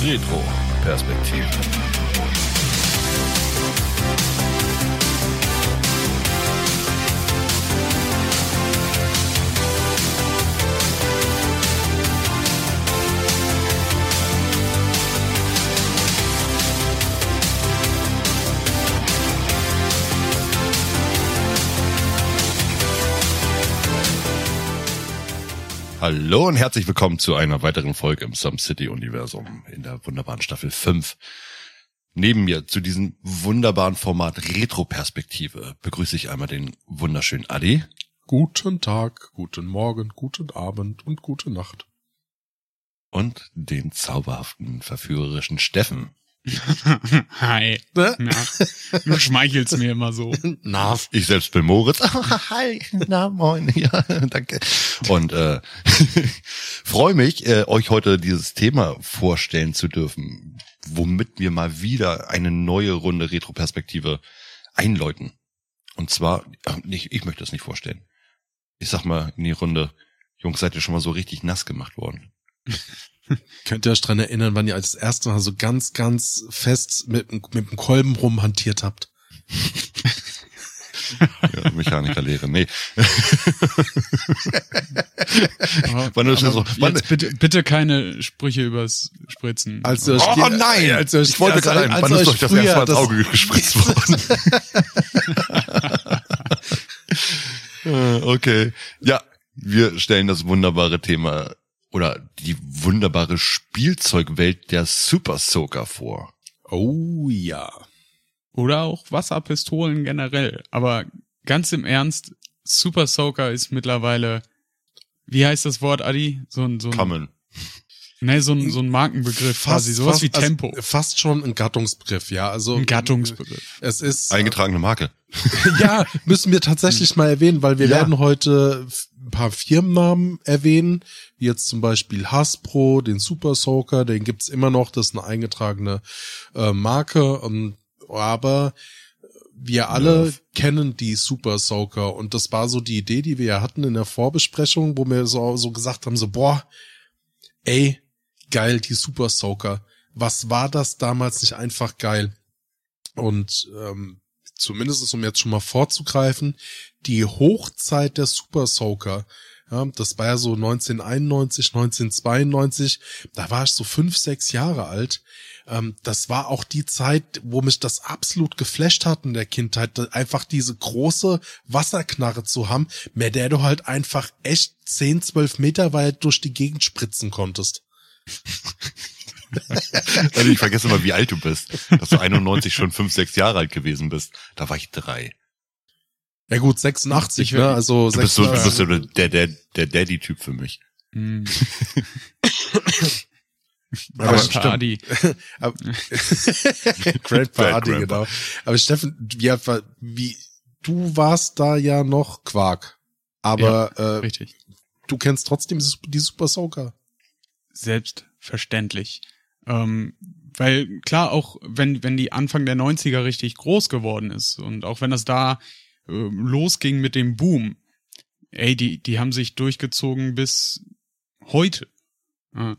Retro-Perspektive. Hallo und herzlich willkommen zu einer weiteren Folge im Some City Universum in der wunderbaren Staffel 5. Neben mir zu diesem wunderbaren Format Retro-Perspektive begrüße ich einmal den wunderschönen Adi. Guten Tag, guten Morgen, guten Abend und gute Nacht. Und den zauberhaften, verführerischen Steffen. Hi. Na, du schmeichelst mir immer so. Na, ich selbst bin Moritz. hi, na moin, ja, danke. Und äh, freue mich, äh, euch heute dieses Thema vorstellen zu dürfen, womit wir mal wieder eine neue Runde Retroperspektive einläuten. Und zwar, ich, ich möchte das nicht vorstellen. Ich sag mal in die Runde, Jungs, seid ihr schon mal so richtig nass gemacht worden? Könnt ihr euch dran erinnern, wann ihr als erstes Mal so ganz, ganz fest mit, mit dem Kolben rumhantiert habt? ja, Mechanikerlehre, nee. wann ist so, wann, bitte, bitte keine Sprüche übers Spritzen. Als oh, oh nein! Als ich wollte gerade ein, wann ist euch das erste Mal ins Auge gespritzt worden? okay. Ja, wir stellen das wunderbare Thema oder die wunderbare Spielzeugwelt der Super Soaker vor. Oh ja. Oder auch Wasserpistolen generell. Aber ganz im Ernst, Super Soaker ist mittlerweile, wie heißt das Wort, Adi? So ein, so ein Common. Nee, so ein, so ein Markenbegriff fast, quasi, sowas fast, wie Tempo. Also fast schon ein Gattungsbegriff, ja. Also ein Gattungsbegriff. Es ist eingetragene Marke. ja, müssen wir tatsächlich mal erwähnen, weil wir ja. werden heute ein paar Firmennamen erwähnen, wie jetzt zum Beispiel Hasbro, den Super Soaker, den gibt's immer noch, das ist eine eingetragene äh, Marke, und, aber wir alle ja. kennen die Super Soaker und das war so die Idee, die wir ja hatten in der Vorbesprechung, wo wir so, so gesagt haben, so, boah, ey, geil, die Super Soaker. Was war das damals nicht einfach geil? Und ähm, zumindest um jetzt schon mal vorzugreifen, die Hochzeit der Super Soaker, ja, das war ja so 1991, 1992, da war ich so fünf, sechs Jahre alt. Ähm, das war auch die Zeit, wo mich das absolut geflasht hat in der Kindheit, einfach diese große Wasserknarre zu haben, mit der du halt einfach echt 10, 12 Meter weit durch die Gegend spritzen konntest. also ich vergesse immer, wie alt du bist. Dass du 91 schon 5, 6 Jahre alt gewesen bist. Da war ich drei. Ja gut, 86, ne? Also du bist, so, du bist so der, der, der Daddy-Typ für mich. Mm. Grandpa Adi. Grandpa Adi, genau. Aber Steffen, wie, wie, du warst da ja noch Quark. Aber ja, äh, richtig. du kennst trotzdem die Super Soaker. Selbstverständlich. Ähm, weil klar, auch wenn, wenn die Anfang der 90er richtig groß geworden ist und auch wenn das da äh, losging mit dem Boom, ey, die, die haben sich durchgezogen bis heute. Äh,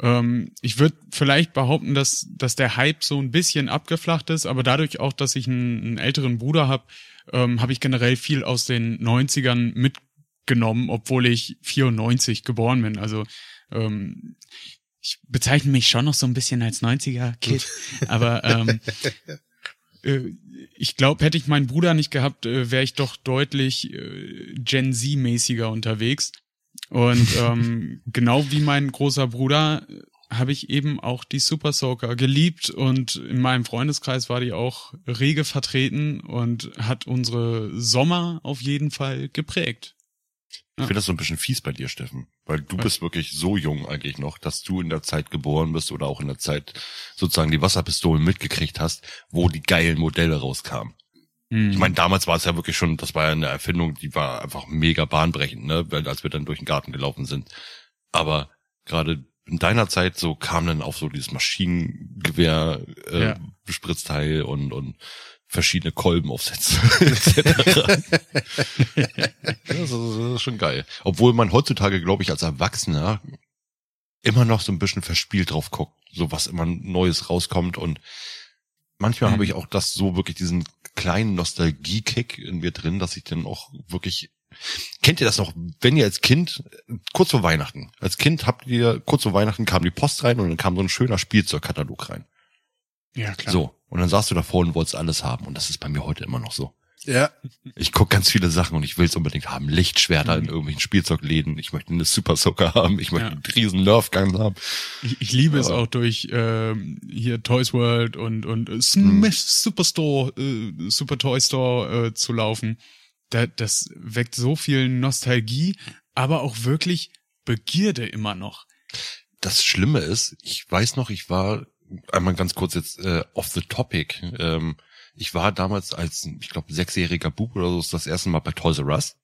ähm, ich würde vielleicht behaupten, dass, dass der Hype so ein bisschen abgeflacht ist, aber dadurch auch, dass ich einen, einen älteren Bruder habe, ähm, habe ich generell viel aus den 90ern mitgenommen, obwohl ich 94 geboren bin. Also ähm, ich bezeichne mich schon noch so ein bisschen als 90er-Kid, aber ähm, äh, ich glaube, hätte ich meinen Bruder nicht gehabt, äh, wäre ich doch deutlich äh, Gen Z-mäßiger unterwegs. Und ähm, genau wie mein großer Bruder habe ich eben auch die Super Soaker geliebt und in meinem Freundeskreis war die auch rege vertreten und hat unsere Sommer auf jeden Fall geprägt. Ich finde das so ein bisschen fies bei dir, Steffen, weil du bist wirklich so jung eigentlich noch, dass du in der Zeit geboren bist oder auch in der Zeit sozusagen die Wasserpistolen mitgekriegt hast, wo die geilen Modelle rauskamen. Mhm. Ich meine, damals war es ja wirklich schon, das war ja eine Erfindung, die war einfach mega bahnbrechend, ne, weil als wir dann durch den Garten gelaufen sind. Aber gerade in deiner Zeit so kam dann auch so dieses Maschinengewehr äh, ja. Bespritzteil und und verschiedene Kolbenaufsätze etc. das, ist, schon geil. Obwohl man heutzutage, glaube ich, als Erwachsener immer noch so ein bisschen verspielt drauf guckt, so was immer Neues rauskommt und manchmal mhm. habe ich auch das so wirklich diesen kleinen Nostalgie-Kick in mir drin, dass ich dann auch wirklich Kennt ihr das noch, wenn ihr als Kind, kurz vor Weihnachten, als Kind habt ihr, kurz vor Weihnachten kam die Post rein und dann kam so ein schöner Spielzeugkatalog rein. Ja, klar. So. Und dann saßt du davor und wolltest alles haben. Und das ist bei mir heute immer noch so. Ja. Ich guck ganz viele Sachen und ich will es unbedingt haben. Lichtschwerter mhm. in irgendwelchen Spielzeugläden. Ich möchte eine Super Soaker haben. Ich möchte ja. einen riesen Nerfgun haben. Ich, ich liebe ja. es auch durch äh, hier Toys World und und äh, Smash mhm. Superstore, äh, Super Toy Store äh, zu laufen. Da, das weckt so viel Nostalgie, aber auch wirklich Begierde immer noch. Das Schlimme ist, ich weiß noch, ich war einmal ganz kurz jetzt äh, off the topic. Ähm, ich war damals als, ich glaube, sechsjähriger Bub oder so das erste Mal bei Toys R Us.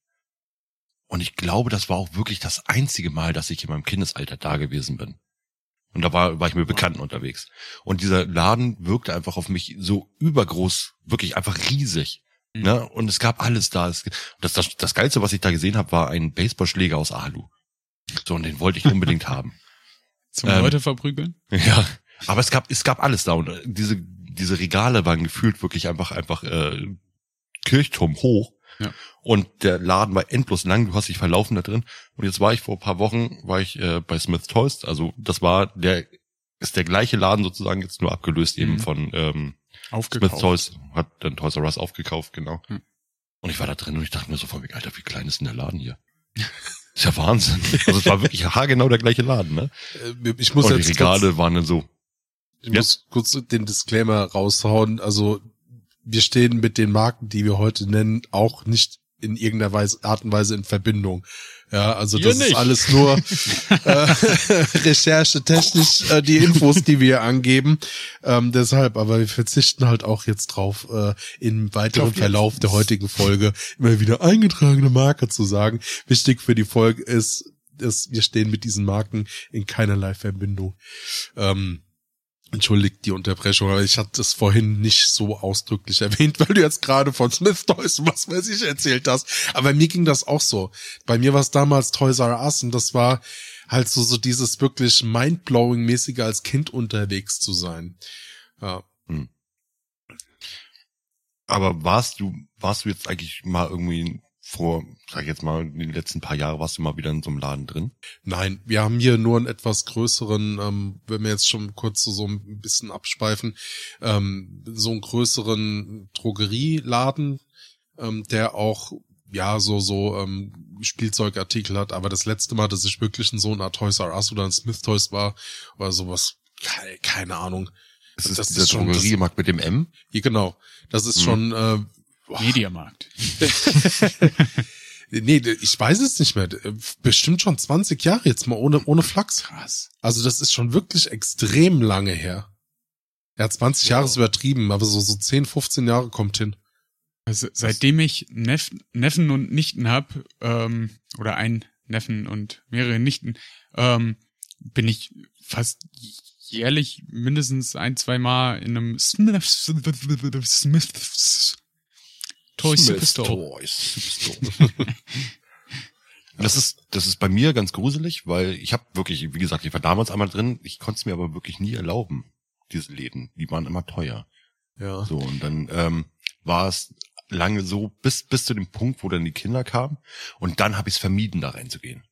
Und ich glaube, das war auch wirklich das einzige Mal, dass ich in meinem Kindesalter da gewesen bin. Und da war, war ich mit Bekannten unterwegs. Und dieser Laden wirkte einfach auf mich so übergroß, wirklich einfach riesig. Mhm. Ne? Und es gab alles da. Das, das, das Geilste, was ich da gesehen habe, war ein Baseballschläger aus Alu. So, und den wollte ich unbedingt haben. Zum ähm, Leute verprügeln? Ja, aber es gab, es gab alles da. Und äh, diese, diese Regale waren gefühlt wirklich einfach, einfach äh, Kirchturm hoch. Ja. Und der Laden war endlos lang, du hast dich verlaufen da drin. Und jetzt war ich vor ein paar Wochen, war ich äh, bei Smith Toys. Also das war der, ist der gleiche Laden sozusagen, jetzt nur abgelöst mhm. eben von ähm. Smith Toys, hat dann Toys R Us aufgekauft, genau. Mhm. Und ich war da drin und ich dachte mir so von Alter, wie klein ist denn der Laden hier? ist ja Wahnsinn. Also es war wirklich haargenau der gleiche Laden, ne? Äh, ich muss und jetzt die Regale waren dann so, ich ja. muss kurz den Disclaimer raushauen. Also wir stehen mit den Marken, die wir heute nennen, auch nicht in irgendeiner Weise, Art und Weise in Verbindung. Ja, also das ist alles nur äh, Recherche technisch äh, die Infos, die wir angeben. Ähm, deshalb, aber wir verzichten halt auch jetzt drauf, äh, im weiteren Verlauf der heutigen Folge immer wieder eingetragene Marke zu sagen. Wichtig für die Folge ist, dass wir stehen mit diesen Marken in keinerlei Verbindung. Ähm, Entschuldigt die Unterbrechung, aber ich hatte das vorhin nicht so ausdrücklich erwähnt, weil du jetzt gerade von Smith Toys was weiß ich erzählt hast. Aber mir ging das auch so. Bei mir war es damals Toys R Us und das war halt so, so dieses wirklich mindblowing-mäßige als Kind unterwegs zu sein. Ja. Hm. Aber warst du, warst du jetzt eigentlich mal irgendwie vor, sag ich jetzt mal, in den letzten paar Jahren warst du mal wieder in so einem Laden drin? Nein, wir haben hier nur einen etwas größeren, ähm, wenn wir jetzt schon kurz so, so ein bisschen abschweifen, ähm, so einen größeren Drogerieladen, ähm, der auch ja, so, so ähm, Spielzeugartikel hat, aber das letzte Mal, dass ich wirklich in so einer Toys R Us oder ein Smith Toys war, oder sowas, keine, keine Ahnung. Das, ist das dieser ist schon, Drogeriemarkt mit dem M? Ja, genau. Das ist hm. schon äh, Boah. Mediamarkt. nee, ich weiß es nicht mehr. Bestimmt schon 20 Jahre jetzt mal ohne, ohne Flachs. Krass. Also das ist schon wirklich extrem lange her. Ja, 20 wow. Jahre ist übertrieben, aber so, so 10, 15 Jahre kommt hin. Also seitdem ich Neff, Neffen und Nichten hab, ähm, oder ein Neffen und mehrere Nichten, ähm, bin ich fast jährlich mindestens ein, zwei Mal in einem Smith, Smith Toy Superstore. Toys Superstore. das ist, das ist bei mir ganz gruselig, weil ich habe wirklich, wie gesagt, ich war damals einmal drin, ich konnte es mir aber wirklich nie erlauben, diese Läden. Die waren immer teuer. Ja. So, und dann ähm, war es lange so, bis, bis zu dem Punkt, wo dann die Kinder kamen. Und dann habe ich es vermieden, da reinzugehen.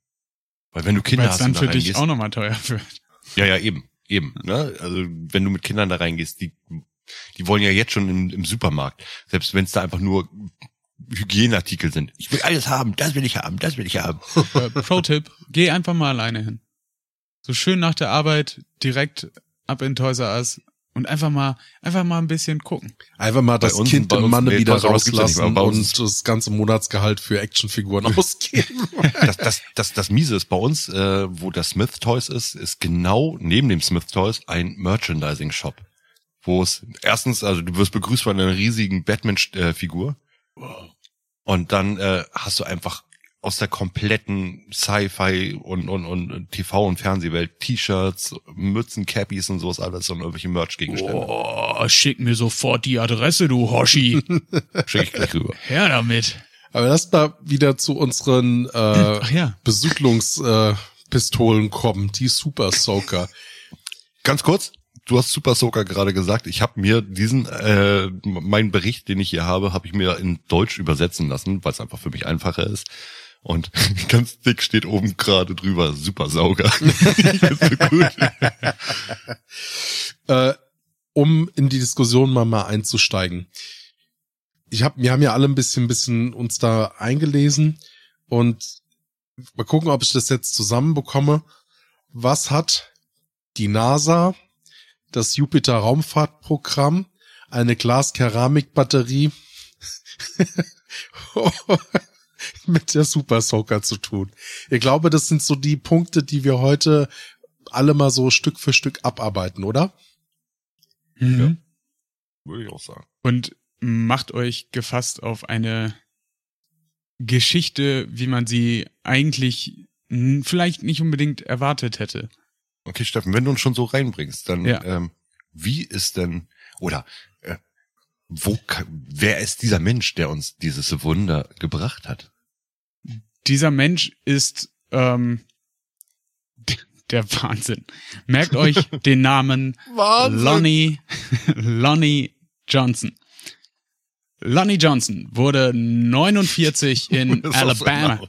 Weil wenn du Kinder Weil's hast. dann für dich gehst, auch nochmal teuer wird. Ja, ja, eben. Eben. Ne? Also wenn du mit Kindern da reingehst, die die wollen ja jetzt schon im, im Supermarkt, selbst wenn es da einfach nur Hygieneartikel sind. Ich will alles haben, das will ich haben, das will ich haben. Äh, Pro-Tipp, geh einfach mal alleine hin. So schön nach der Arbeit direkt ab in Toys R Us und einfach mal, einfach mal ein bisschen gucken. Einfach mal das uns, Kind im Mann nee, wieder rauslassen ja und das ganze Monatsgehalt für Actionfiguren ausgeben. das, das, das, das Miese ist bei uns, äh, wo der Smith Toys ist, ist genau neben dem Smith Toys ein Merchandising Shop wo es erstens, also du wirst begrüßt von einer riesigen Batman-Figur. Wow. Und dann äh, hast du einfach aus der kompletten Sci-Fi und, und, und TV- und Fernsehwelt T-Shirts, Mützen, Cappies und sowas alles und irgendwelche Merch-Gegenstände. Oh, schick mir sofort die Adresse, du Hoshi. schick ich gleich rüber. Her damit. Aber lass mal wieder zu unseren äh, ja. Besuchlungspistolen äh, kommen, die Super Soaker. ganz kurz, du hast Super Soaker gerade gesagt. Ich habe mir diesen, äh, meinen Bericht, den ich hier habe, habe ich mir in Deutsch übersetzen lassen, weil es einfach für mich einfacher ist. Und ganz dick steht oben gerade drüber Super Sauger. so äh, um in die Diskussion mal, mal einzusteigen. Ich hab, wir haben ja alle ein bisschen, bisschen uns da eingelesen und mal gucken, ob ich das jetzt zusammenbekomme. Was hat die NASA, das Jupiter Raumfahrtprogramm, eine Glas-Keramik-Batterie mit der Super Soaker zu tun? Ich glaube, das sind so die Punkte, die wir heute alle mal so Stück für Stück abarbeiten, oder? Mhm. Ja, würde ich auch sagen. Und macht euch gefasst auf eine Geschichte, wie man sie eigentlich vielleicht nicht unbedingt erwartet hätte. Okay, Steffen, wenn du uns schon so reinbringst, dann ja. ähm, wie ist denn oder äh, wo wer ist dieser Mensch, der uns dieses Wunder gebracht hat? Dieser Mensch ist ähm, der Wahnsinn. Merkt euch den Namen Wahnsinn. Lonnie Lonnie Johnson. Lonnie Johnson wurde 49 in Alabama.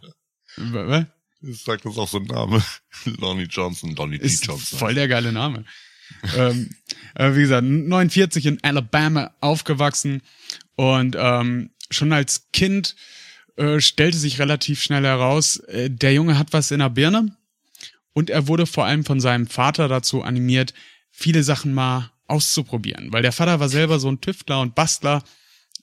Ich sag das auch so ein Name. Lonnie Johnson, Lonnie D. Johnson. Voll der geile Name. ähm, äh, wie gesagt, 49 in Alabama aufgewachsen und ähm, schon als Kind äh, stellte sich relativ schnell heraus, äh, der Junge hat was in der Birne und er wurde vor allem von seinem Vater dazu animiert, viele Sachen mal auszuprobieren, weil der Vater war selber so ein Tüftler und Bastler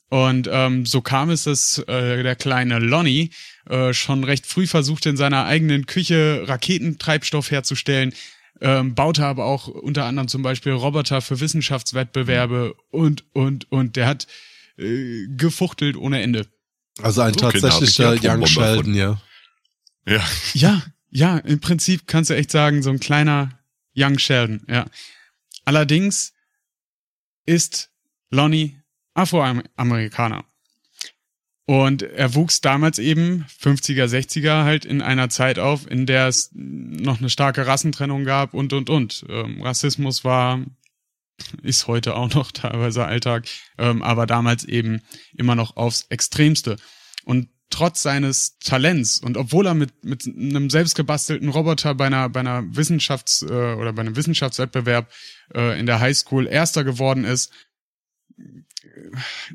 und ähm, so kam es, dass äh, der kleine Lonnie äh, schon recht früh versuchte, in seiner eigenen Küche Raketentreibstoff herzustellen, ähm, baute aber auch unter anderem zum Beispiel Roboter für Wissenschaftswettbewerbe und, und, und der hat äh, gefuchtelt ohne Ende. Also ein so tatsächlicher Young Sheldon, ja. Ja. Ja, ja, im Prinzip kannst du echt sagen, so ein kleiner Young Sheldon, ja. Allerdings ist Lonnie Afroamerikaner. Und er wuchs damals eben 50er, 60er halt in einer Zeit auf, in der es noch eine starke Rassentrennung gab und, und, und. Ähm, Rassismus war, ist heute auch noch teilweise Alltag, ähm, aber damals eben immer noch aufs Extremste. Und trotz seines Talents und obwohl er mit, mit einem selbstgebastelten Roboter bei einer, bei einer Wissenschafts- äh, oder bei einem Wissenschaftswettbewerb äh, in der Highschool Erster geworden ist,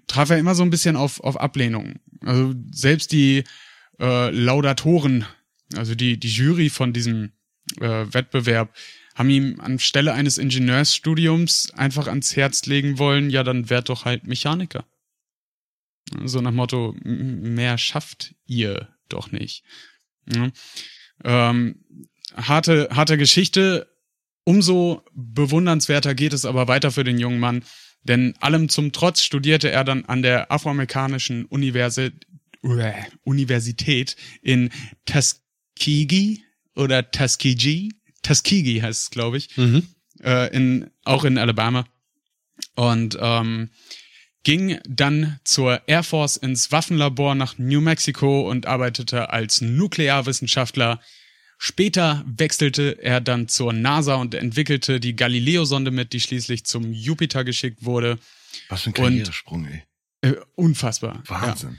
traf er immer so ein bisschen auf, auf Ablehnung. Also selbst die äh, Laudatoren, also die, die Jury von diesem äh, Wettbewerb, haben ihm anstelle eines Ingenieursstudiums einfach ans Herz legen wollen, ja, dann werd doch halt Mechaniker. So nach Motto, mehr schafft ihr doch nicht. Ja. Ähm, harte, harte Geschichte. Umso bewundernswerter geht es aber weiter für den jungen Mann, denn allem zum Trotz studierte er dann an der afroamerikanischen Universi Universität in Tuskegee oder Tuskegee. Tuskegee heißt es, glaube ich. Mhm. Äh, in, auch in Alabama. Und ähm, ging dann zur Air Force ins Waffenlabor nach New Mexico und arbeitete als Nuklearwissenschaftler Später wechselte er dann zur NASA und entwickelte die Galileo-Sonde mit, die schließlich zum Jupiter geschickt wurde. Was für ein Karrieresprung, ey. Äh, unfassbar. Wahnsinn.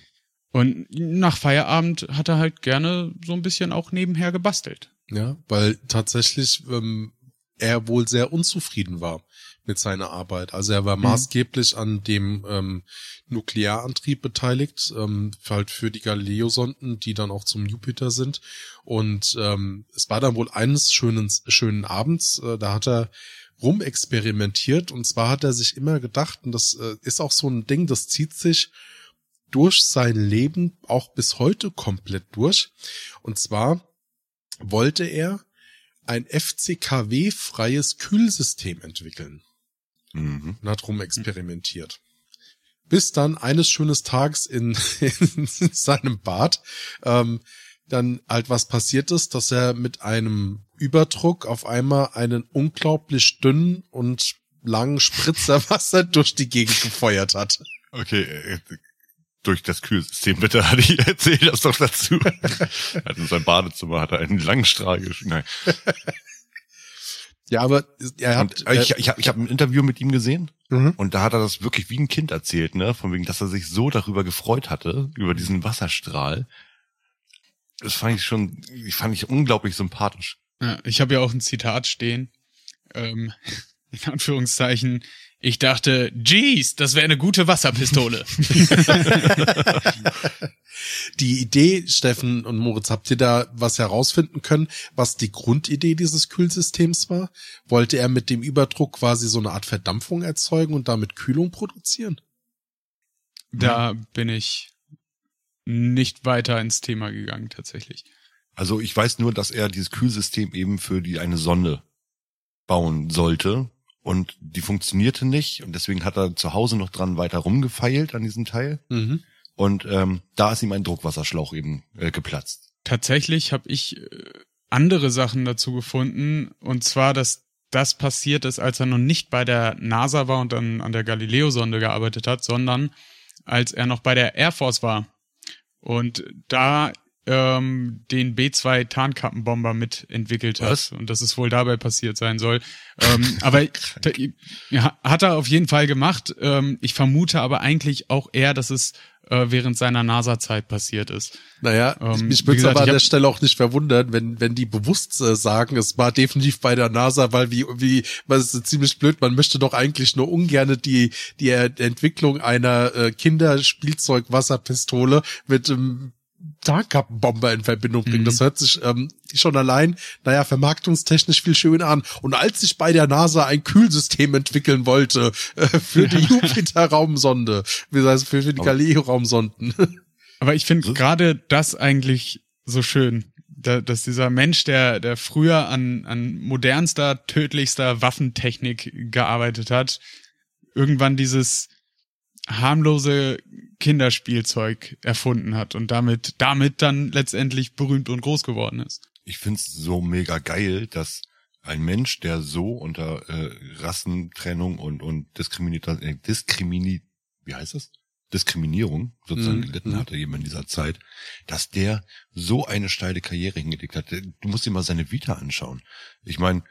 Ja. Und nach Feierabend hat er halt gerne so ein bisschen auch nebenher gebastelt. Ja, weil tatsächlich ähm, er wohl sehr unzufrieden war mit seiner Arbeit. Also er war mhm. maßgeblich an dem ähm, Nuklearantrieb beteiligt, ähm, halt für die Galileo-Sonden, die dann auch zum Jupiter sind. Und ähm, es war dann wohl eines schönen, schönen Abends, äh, da hat er rumexperimentiert und zwar hat er sich immer gedacht, und das äh, ist auch so ein Ding, das zieht sich durch sein Leben auch bis heute komplett durch. Und zwar wollte er ein FCKW-freies Kühlsystem entwickeln mhm. und hat rumexperimentiert. Bis dann eines schönes Tages in, in seinem Bad ähm, dann halt was passiert ist, dass er mit einem Überdruck auf einmal einen unglaublich dünnen und langen Spritzer Wasser durch die Gegend gefeuert hat. Okay, äh, durch das Kühlsystem, bitte, hatte ich erzählt das doch dazu. er hat in seinem Badezimmer hat er einen langen Strahl Nein. Ja, aber er hat. Äh, ich ich habe ich hab ein Interview mit ihm gesehen mhm. und da hat er das wirklich wie ein Kind erzählt, ne? Von wegen, dass er sich so darüber gefreut hatte, über diesen Wasserstrahl. Das fand ich schon, ich fand ich unglaublich sympathisch. Ja, ich habe ja auch ein Zitat stehen. Ähm, in Anführungszeichen, ich dachte, jeez, das wäre eine gute Wasserpistole. die Idee, Steffen und Moritz, habt ihr da was herausfinden können, was die Grundidee dieses Kühlsystems war? Wollte er mit dem Überdruck quasi so eine Art Verdampfung erzeugen und damit Kühlung produzieren? Da hm. bin ich nicht weiter ins Thema gegangen, tatsächlich. Also ich weiß nur, dass er dieses Kühlsystem eben für die eine Sonde bauen sollte und die funktionierte nicht und deswegen hat er zu Hause noch dran weiter rumgefeilt an diesem Teil. Mhm. Und ähm, da ist ihm ein Druckwasserschlauch eben äh, geplatzt. Tatsächlich habe ich äh, andere Sachen dazu gefunden. Und zwar, dass das passiert ist, als er noch nicht bei der NASA war und dann an der Galileo-Sonde gearbeitet hat, sondern als er noch bei der Air Force war. Und da ähm, den B2 Tarnkappenbomber mitentwickelt hat. Was? Und dass es wohl dabei passiert sein soll. ähm, aber hat er auf jeden Fall gemacht. Ähm, ich vermute aber eigentlich auch eher, dass es äh, während seiner NASA-Zeit passiert ist. Naja, ähm, mich würde aber an der Stelle auch nicht verwundern, wenn, wenn die bewusst äh, sagen, es war definitiv bei der NASA, weil wie, wie, was ist ziemlich blöd, man möchte doch eigentlich nur ungerne die, die Entwicklung einer äh, Kinderspielzeug-Wasserpistole mit ähm, Tarnkappenbomber in Verbindung bringen. Mhm. Das hört sich ähm, schon allein, naja, vermarktungstechnisch viel schön an. Und als ich bei der NASA ein Kühlsystem entwickeln wollte äh, für die Jupiter-Raumsonde, wie heißt für, für die Galileo-Raumsonden. Aber ich finde gerade das eigentlich so schön, da, dass dieser Mensch, der, der früher an, an modernster, tödlichster Waffentechnik gearbeitet hat, irgendwann dieses harmlose Kinderspielzeug erfunden hat und damit, damit dann letztendlich berühmt und groß geworden ist. Ich find's so mega geil, dass ein Mensch, der so unter äh, Rassentrennung und, und Diskriminiert, äh, Diskrimini, wie heißt das? Diskriminierung sozusagen mhm. gelitten mhm. hatte eben in dieser Zeit, dass der so eine steile Karriere hingelegt hat. Du musst dir mal seine Vita anschauen. Ich meine,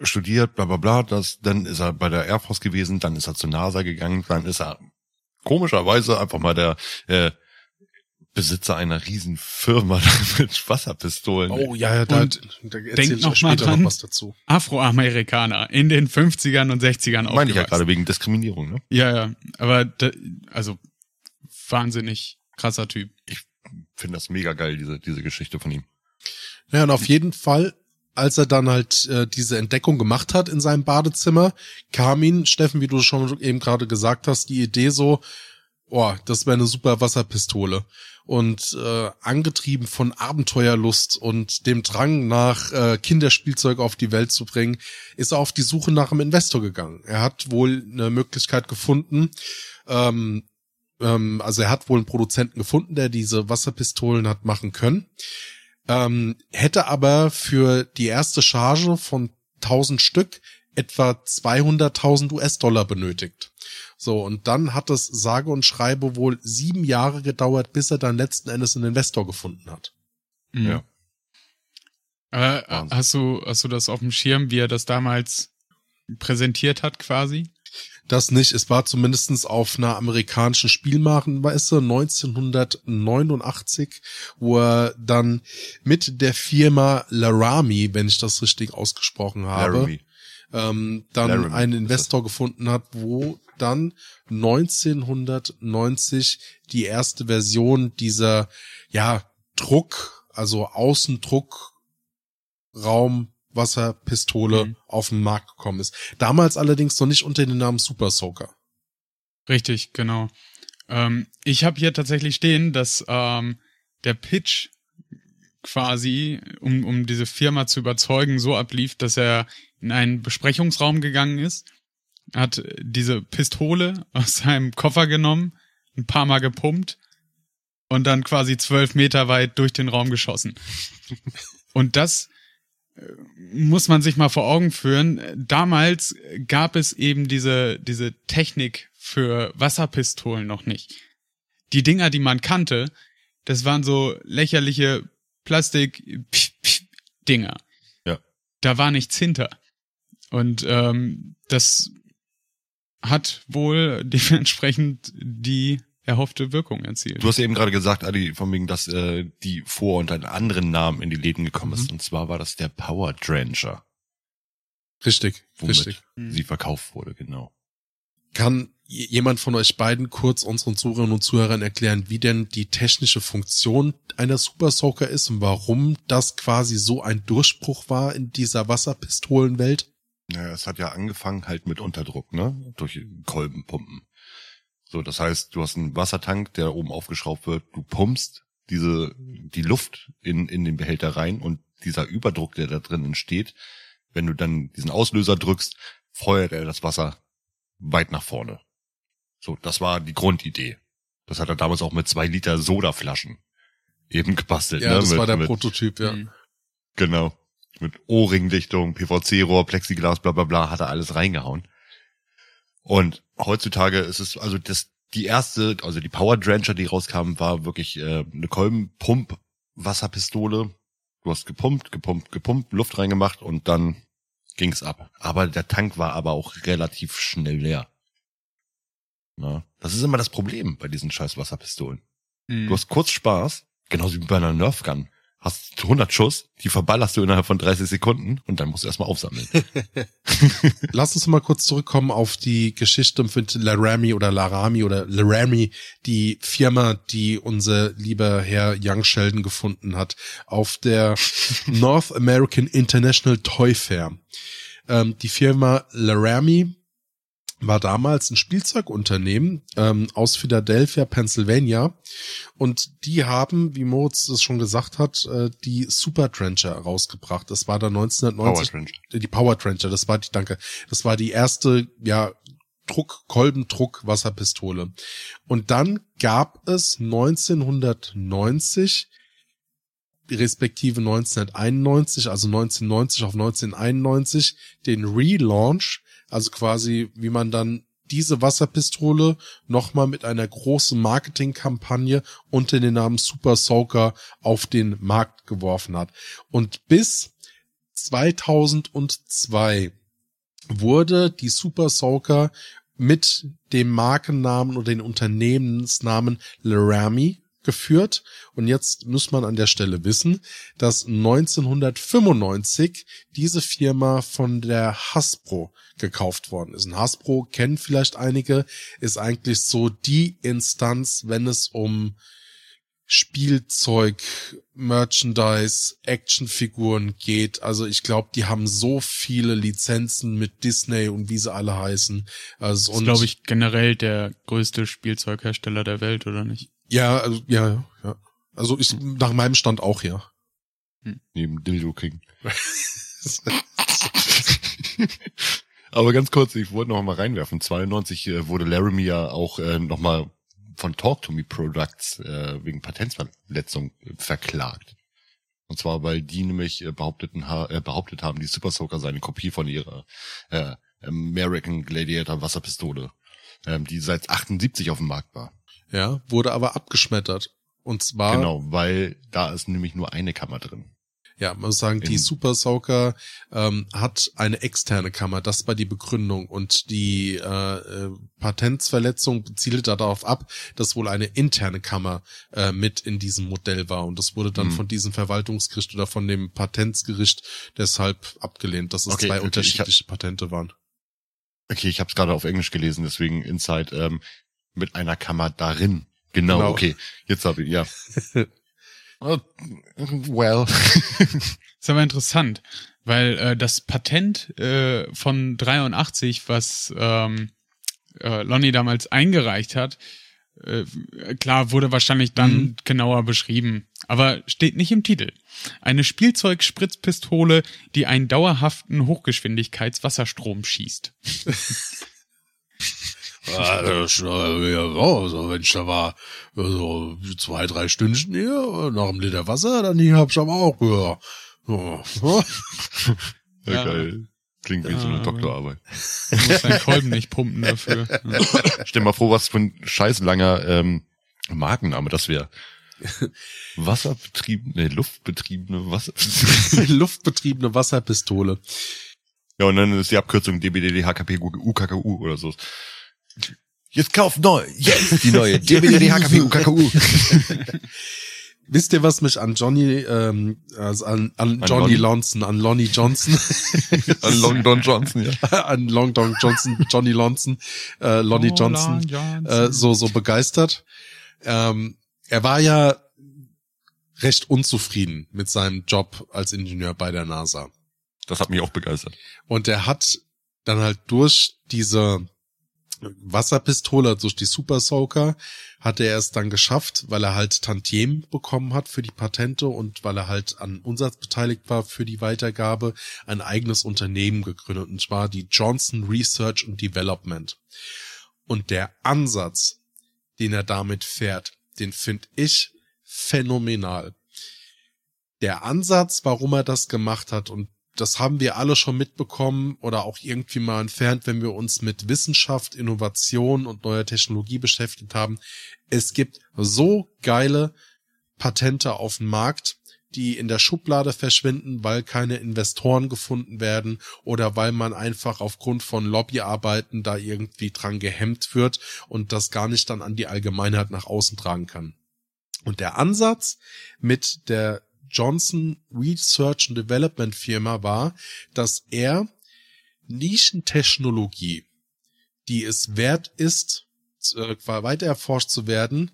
studiert, bla bla bla, das, dann ist er bei der Air Force gewesen, dann ist er zur NASA gegangen, dann ist er komischerweise einfach mal der äh, Besitzer einer riesen Firma mit Wasserpistolen. Oh ja, ja da, da denk noch mal dran, noch was dazu. Afroamerikaner in den 50ern und 60ern Meine ich ja gerade wegen Diskriminierung, ne? Ja, ja, aber da, also wahnsinnig krasser Typ. Ich finde das mega geil, diese, diese Geschichte von ihm. Ja, und auf jeden Fall als er dann halt äh, diese Entdeckung gemacht hat in seinem Badezimmer, kam ihn, Steffen, wie du schon eben gerade gesagt hast, die Idee so, oh, das wäre eine super Wasserpistole. Und äh, angetrieben von Abenteuerlust und dem Drang nach äh, Kinderspielzeug auf die Welt zu bringen, ist er auf die Suche nach einem Investor gegangen. Er hat wohl eine Möglichkeit gefunden, ähm, ähm, also er hat wohl einen Produzenten gefunden, der diese Wasserpistolen hat machen können ähm, hätte aber für die erste Charge von 1000 Stück etwa 200.000 US-Dollar benötigt. So, und dann hat es sage und schreibe wohl sieben Jahre gedauert, bis er dann letzten Endes einen Investor gefunden hat. Mhm. Ja. Äh, hast du, hast du das auf dem Schirm, wie er das damals präsentiert hat, quasi? Das nicht. Es war zumindestens auf einer amerikanischen Spielmarenweise 1989, wo er dann mit der Firma Laramie, wenn ich das richtig ausgesprochen habe, ähm, dann Laramie. einen Investor gefunden hat, wo dann 1990 die erste Version dieser, ja, Druck, also Außendruckraum Wasserpistole mhm. auf den Markt gekommen ist. Damals allerdings noch nicht unter dem Namen Super Soaker. Richtig, genau. Ähm, ich habe hier tatsächlich stehen, dass ähm, der Pitch quasi, um, um diese Firma zu überzeugen, so ablief, dass er in einen Besprechungsraum gegangen ist, hat diese Pistole aus seinem Koffer genommen, ein paar Mal gepumpt und dann quasi zwölf Meter weit durch den Raum geschossen. Und das muss man sich mal vor Augen führen. Damals gab es eben diese, diese Technik für Wasserpistolen noch nicht. Die Dinger, die man kannte, das waren so lächerliche Plastik-Dinger. Ja. Da war nichts hinter. Und ähm, das hat wohl dementsprechend die erhoffte Wirkung erzielt. Du hast ja eben gerade gesagt, Adi, von wegen, dass äh, die vor und einen anderen Namen in die Läden gekommen ist. Mhm. Und zwar war das der Power Drencher, Richtig, womit richtig. Mhm. sie verkauft wurde, genau. Kann jemand von euch beiden kurz unseren Zuhörern und Zuhörern erklären, wie denn die technische Funktion einer Super Soaker ist und warum das quasi so ein Durchbruch war in dieser Wasserpistolenwelt? Naja, es hat ja angefangen halt mit Unterdruck, ne? Durch Kolbenpumpen. So, das heißt, du hast einen Wassertank, der oben aufgeschraubt wird, du pumpst diese, die Luft in, in den Behälter rein und dieser Überdruck, der da drin entsteht, wenn du dann diesen Auslöser drückst, feuert er das Wasser weit nach vorne. So, das war die Grundidee. Das hat er damals auch mit zwei Liter Sodaflaschen eben gebastelt. Ja, ne? das mit, war der mit, Prototyp, ja. Mhm. Genau. Mit O-Ring-Dichtung, PVC-Rohr, Plexiglas, bla bla bla, hat er alles reingehauen. Und heutzutage ist es, also das, die erste, also die Power Drencher, die rauskam, war wirklich äh, eine Kolbenpump-Wasserpistole. Du hast gepumpt, gepumpt, gepumpt, Luft reingemacht und dann ging's ab. Aber der Tank war aber auch relativ schnell leer. Na, das ist immer das Problem bei diesen scheiß Wasserpistolen. Mhm. Du hast kurz Spaß, genauso wie bei einer Nerf Gun. Hast 100 Schuss, die verballerst du innerhalb von 30 Sekunden und dann musst du erstmal aufsammeln. Lass uns mal kurz zurückkommen auf die Geschichte mit Laramie oder Laramie oder Laramie, die Firma, die unser lieber Herr Young Sheldon gefunden hat, auf der North American International Toy Fair. Ähm, die Firma Laramie war damals ein Spielzeugunternehmen ähm, aus Philadelphia, Pennsylvania. Und die haben, wie Moritz es schon gesagt hat, äh, die Super Trencher rausgebracht. Das war dann 1990 Drencher. die Power Trencher, das war die, danke, das war die erste, ja, Druck, Kolbendruck Wasserpistole. Und dann gab es 1990 respektive 1991, also 1990 auf 1991, den Relaunch, also quasi, wie man dann diese Wasserpistole nochmal mit einer großen Marketingkampagne unter den Namen Super Soaker auf den Markt geworfen hat. Und bis 2002 wurde die Super Soaker mit dem Markennamen oder den Unternehmensnamen Laramie geführt. Und jetzt muss man an der Stelle wissen, dass 1995 diese Firma von der Hasbro gekauft worden ist. Und Hasbro kennen vielleicht einige, ist eigentlich so die Instanz, wenn es um Spielzeug, Merchandise, Actionfiguren geht. Also ich glaube, die haben so viele Lizenzen mit Disney und wie sie alle heißen. Also Das ist, glaube ich, generell der größte Spielzeughersteller der Welt, oder nicht? Ja, also, ja, ja. Also ich nach meinem Stand auch ja. Neben Dildo King. Aber ganz kurz, ich wollte noch mal reinwerfen. 92 äh, wurde Laramie ja auch äh, noch mal von Talk to Me Products äh, wegen Patentverletzung äh, verklagt. Und zwar, weil die nämlich äh, behaupteten, ha äh, behauptet haben, die Super Soaker sei eine Kopie von ihrer äh, American Gladiator Wasserpistole, ähm, die seit 78 auf dem Markt war. Ja, wurde aber abgeschmettert. Und zwar, Genau, weil da ist nämlich nur eine Kammer drin. ja, man muss sagen, die Super Soaker ähm, hat eine externe Kammer. Das war die Begründung. Und die äh, äh, Patentsverletzung zielte darauf ab, dass wohl eine interne Kammer äh, mit in diesem Modell war. Und das wurde dann Hm. von diesem Verwaltungsgericht oder von dem Patentsgericht deshalb abgelehnt, dass es Okay, zwei okay, ich hab- unterschiedliche Patente waren. Okay, ich habe es gerade auf Englisch gelesen, deswegen Inside ähm, mit einer Kammer darin. Genau, Genau. okay. Jetzt habe ich, ja. Oh, well. Ist aber interessant, weil äh, das Patent äh, von 83, was ähm, äh, Lonnie damals eingereicht hat, äh, klar wurde wahrscheinlich dann Mhm. genauer beschrieben, aber steht nicht im Titel. Eine Spielzeugspritzpistole, die einen dauerhaften Hochgeschwindigkeitswasserstrom schießt. Ja, das, ja, also wenn ich da war, so zwei, drei Stündchen hier, nach einem Liter Wasser, dann hier hab ich aber auch, ja. Ja. Ja, Ja. geil. Klingt wie so eine Doktorarbeit. Du musst deinen Kolben nicht pumpen dafür. Ja. Stell dir mal vor, was für ein scheiß langer ähm, Markenname das wäre. Wasserbetriebene, nee, luftbetriebene Wasser. Luftbetriebene Wasserpistole. Ja, und dann ist die Abkürzung DBDD, HKP, UKKU oder so. Jetzt kauf neu, jetzt die neue DBDD. Wisst ihr, was mich an Johnny, ähm, also an, an, An Johnny Lonnie? Lonson, an Lonnie Johnson, An Long Don Johnson, ja. an Long Dong Johnson, Johnny Lonson, äh, Lonnie Oh, Johnson, Lon Johnson. äh, so, so begeistert. Ähm, er war ja recht unzufrieden mit seinem Job als Ingenieur bei der NASA. Das hat mich auch begeistert. Und er hat dann halt durch diese Wasserpistole, durch die Super Soaker, hat er es dann geschafft, weil er halt Tantiem bekommen hat für die Patente und weil er halt an Umsatz beteiligt war für die Weitergabe, ein eigenes Unternehmen gegründet, und zwar die Johnson Research and Development. Und der Ansatz, den er damit fährt, den finde ich phänomenal. Der Ansatz, warum er das gemacht hat, und das haben wir alle schon mitbekommen oder auch irgendwie mal entfernt, wenn wir uns mit Wissenschaft, Innovation und neuer Technologie beschäftigt haben. Es gibt so geile Patente auf dem Markt, die in der Schublade verschwinden, weil keine Investoren gefunden werden oder weil man einfach aufgrund von Lobbyarbeiten da irgendwie dran gehemmt wird und das gar nicht dann an die Allgemeinheit nach außen tragen kann. Und der Ansatz mit der Johnson Research and Development Firma war, dass er Nischentechnologie, die es wert ist, äh, weiter erforscht zu werden,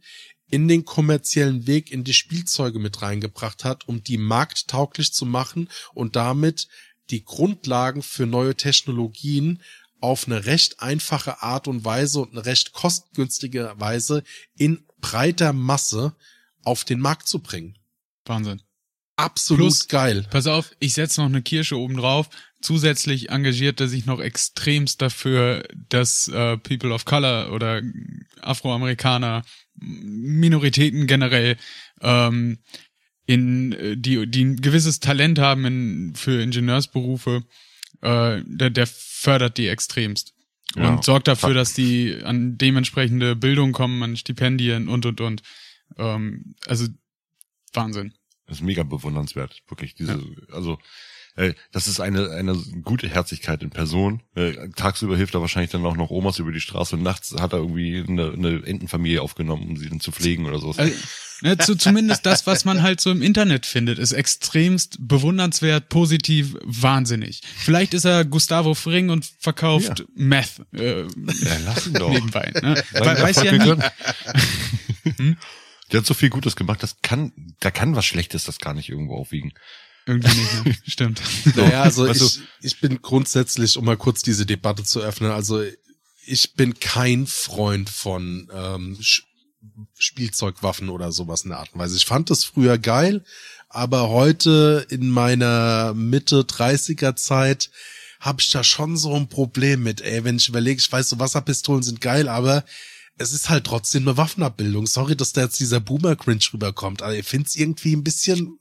in den kommerziellen Weg in die Spielzeuge mit reingebracht hat, um die markttauglich zu machen und damit die Grundlagen für neue Technologien auf eine recht einfache Art und Weise und eine recht kostengünstige Weise in breiter Masse auf den Markt zu bringen. Wahnsinn. Absolut Plus- geil. Pass auf, ich setze noch eine Kirsche oben drauf. Zusätzlich engagiert er sich noch extremst dafür, dass äh, People of Color oder Afroamerikaner, Minoritäten generell, ähm, in äh, die, die ein gewisses Talent haben in, für Ingenieursberufe, äh, der, der fördert die extremst. Und Ja. sorgt dafür, dass die an dementsprechende Bildung kommen, an Stipendien und und und. Ähm, also Wahnsinn. Das ist mega bewundernswert, wirklich. Diese, also äh, das ist eine eine gute Herzlichkeit in Person. Äh, tagsüber hilft er wahrscheinlich dann auch noch Omas über die Straße und nachts hat er irgendwie eine, eine Entenfamilie aufgenommen, um sie dann zu pflegen oder so. Also, ne, zu, zumindest das, was man halt so im Internet findet, ist extremst bewundernswert, positiv, wahnsinnig. Vielleicht ist er Gustavo Fring und verkauft Ja. Meth äh, ja, lass ihn doch. nebenbei. Ne? Weil, weiß ja nie. gegönnt. Der hat so viel Gutes gemacht, das kann, da kann was Schlechtes das gar nicht irgendwo aufwiegen. Irgendwie nicht, ne? Stimmt. Naja, also Weißt du- ich, ich bin grundsätzlich, um mal kurz diese Debatte zu öffnen, also ich bin kein Freund von ähm, Spielzeugwaffen oder sowas in der Art und Weise. Ich fand das früher geil, aber heute in meiner Mitte 30er Zeit habe ich da schon so ein Problem mit, ey, wenn ich überlege, ich weiß, so Wasserpistolen sind geil, aber es ist halt trotzdem eine Waffenabbildung. Sorry, dass da jetzt dieser Boomer-Cringe rüberkommt, aber ich find's irgendwie ein bisschen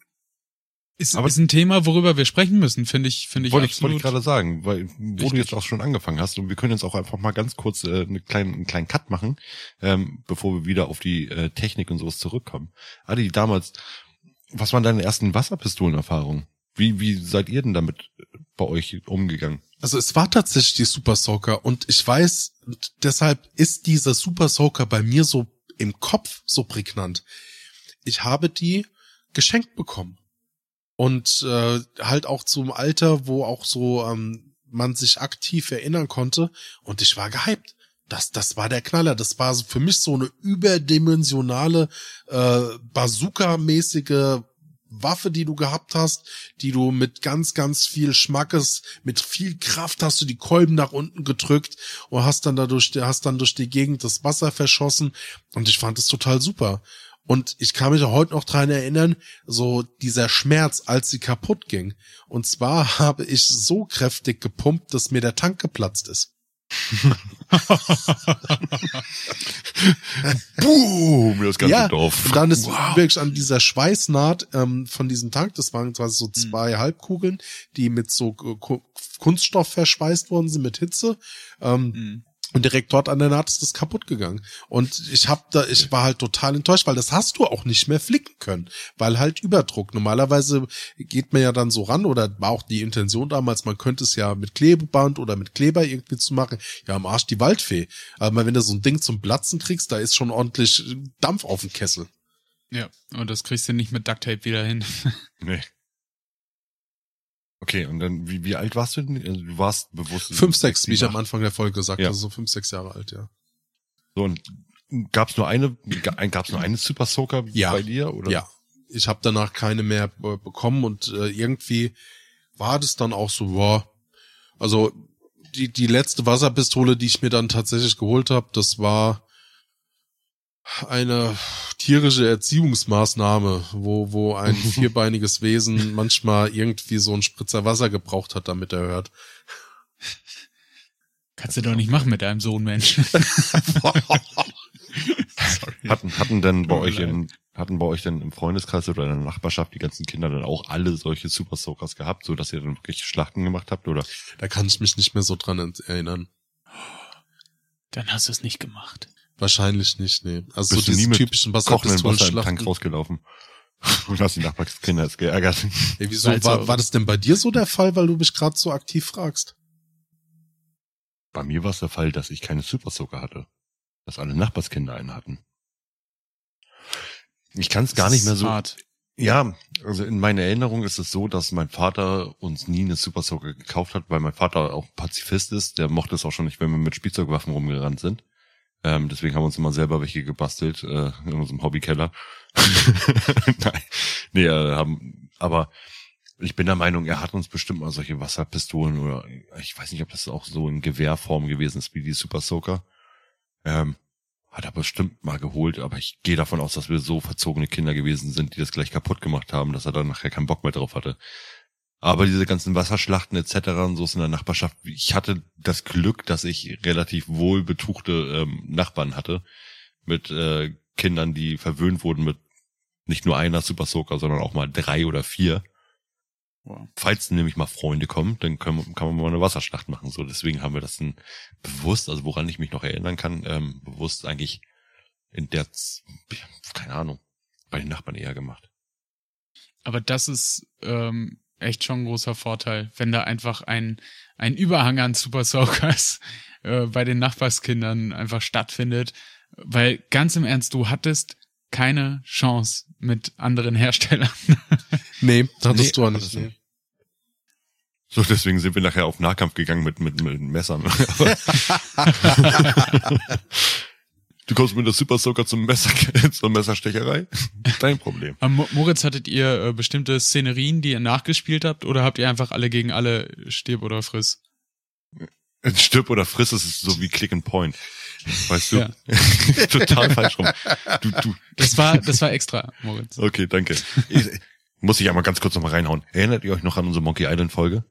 Ist, Aber- ist ein Thema, worüber wir sprechen müssen, finde ich, finde ich wollte ich, wollte absolut. ich gerade sagen, weil wo du jetzt auch schon angefangen hast und wir können jetzt auch einfach mal ganz kurz äh, eine kleinen, einen kleinen Cut machen, ähm, bevor wir wieder auf die äh, Technik und sowas zurückkommen. Adi, damals, was waren deine ersten Wasserpistolenerfahrungen? Wie, wie seid ihr denn damit äh, bei euch umgegangen? Also es war tatsächlich die Super Soaker und ich weiß, deshalb ist dieser Super Soaker bei mir so im Kopf so prägnant. Ich habe die geschenkt bekommen. Und äh, halt auch zum Alter, wo auch so ähm, man sich aktiv erinnern konnte. Und ich war gehypt. Das, das war der Knaller. Das war für mich so eine überdimensionale, äh, Bazooka-mäßige Waffe, die du gehabt hast, die du mit ganz, ganz viel Schmackes, mit viel Kraft hast du die Kolben nach unten gedrückt und hast dann dadurch, hast dann durch die Gegend das Wasser verschossen und ich fand es total super. Und ich kann mich auch heute noch dran erinnern, so dieser Schmerz, als sie kaputt ging. Und zwar habe ich so kräftig gepumpt, dass mir der Tank geplatzt ist. Boom, das ganze Dorf. Und dann ist Wow. wirklich an dieser Schweißnaht ähm, von diesem Tank, das waren quasi so zwei Halbkugeln, die mit so Ku- Kunststoff verschweißt worden sind mit Hitze. Ähm, Mhm. Und direkt dort an der Naht ist das kaputt gegangen. Und ich hab da, ich war halt total enttäuscht, weil das hast du auch nicht mehr flicken können, weil halt Überdruck. Normalerweise geht man ja dann so ran oder war auch die Intention damals, man könnte es ja mit Klebeband oder mit Kleber irgendwie zu machen. Ja, am Arsch die Waldfee. Aber wenn du so ein Ding zum Platzen kriegst, da ist schon ordentlich Dampf auf dem Kessel. Ja, und das kriegst du nicht mit Ducktape wieder hin. Nee. Okay, und dann, wie, wie alt warst du denn? Also, du warst bewusst. Fünf, sechs, wie ich am Anfang der Folge gesagt Ja. habe, so fünf, sechs Jahre alt, ja. So, und gab's nur eine, gab's nur eine Super Soaker Ja. bei dir, oder? Ja. Ich habe danach keine mehr bekommen und äh, irgendwie war das dann auch so, boah, also die, die letzte Wasserpistole, die ich mir dann tatsächlich geholt habe, das war eine tierische Erziehungsmaßnahme, wo, wo ein vierbeiniges Wesen manchmal irgendwie so einen Spritzer Wasser gebraucht hat, damit er hört. Kannst du doch nicht machen mit deinem Sohn, Mensch. Sorry. Hatten, hatten denn bei euch in, hatten bei euch denn im Freundeskreis oder in der Nachbarschaft die ganzen Kinder dann auch alle solche Super Soakers gehabt, so dass ihr dann wirklich Schlachten gemacht habt, oder? Da kann ich mich nicht mehr so dran erinnern. Dann hast du es nicht gemacht. Wahrscheinlich nicht, nee. Also Bist so diese mit typischen Wasserpistolenschlachten. rausgelaufen. Und hast die Nachbarskinder jetzt geärgert. Ey, wieso Salz war, war das denn bei dir so der Fall, weil du mich gerade so aktiv fragst? Bei mir war es der Fall, dass ich keine Super Soaker hatte. Dass alle Nachbarskinder einen hatten. Ich kann es gar nicht mehr so. Hart. Ja, also in meiner Erinnerung ist es so, dass mein Vater uns nie eine Super Soaker gekauft hat, weil mein Vater auch Pazifist ist. Der mochte es auch schon nicht, wenn wir mit Spielzeugwaffen rumgerannt sind. Ähm, deswegen haben wir uns immer selber welche gebastelt äh, in unserem Hobbykeller. Nein, nee, äh, haben, aber ich bin der Meinung, er hat uns bestimmt mal solche Wasserpistolen oder ich weiß nicht, ob das auch so in Gewehrform gewesen ist wie die Super Soaker. Ähm, hat er bestimmt mal geholt, aber ich gehe davon aus, dass wir so verzogene Kinder gewesen sind, die das gleich kaputt gemacht haben, dass er dann nachher keinen Bock mehr drauf hatte. Aber diese ganzen Wasserschlachten etc. und so ist in der Nachbarschaft. Ich hatte das Glück, dass ich relativ wohl betuchte ähm, Nachbarn hatte mit äh, Kindern, die verwöhnt wurden mit nicht nur einer Super Soaker, sondern auch mal drei oder vier. Wow. Falls nämlich mal Freunde kommen, dann können, kann man mal eine Wasserschlacht machen. So, deswegen haben wir das dann bewusst, also woran ich mich noch erinnern kann, ähm, bewusst eigentlich in der, Z- keine Ahnung, bei den Nachbarn eher gemacht. Aber das ist ähm, echt schon ein großer Vorteil, wenn da einfach ein, ein Überhang an Super Soakers äh, bei den Nachbarskindern einfach stattfindet. Weil ganz im Ernst, du hattest keine Chance mit anderen Herstellern. Nee, hattest Nee, du nicht. Nee. nicht. So, deswegen sind wir nachher auf Nahkampf gegangen mit, mit, mit Messern. Du kommst mit der Super Soaker zum Messer, zur Messerstecherei? Dein Problem. Am Mo- Moritz, hattet ihr äh, bestimmte Szenerien, die ihr nachgespielt habt, oder habt ihr einfach alle gegen alle stirb oder friss? Stirb oder friss, ist so wie Click and Point. Weißt du? Ja. Total falsch rum. Du, du, Das war, das war extra, Moritz. okay, danke. Ich, muss ich einmal ganz kurz nochmal reinhauen. Erinnert ihr euch noch an unsere Monkey Island Folge?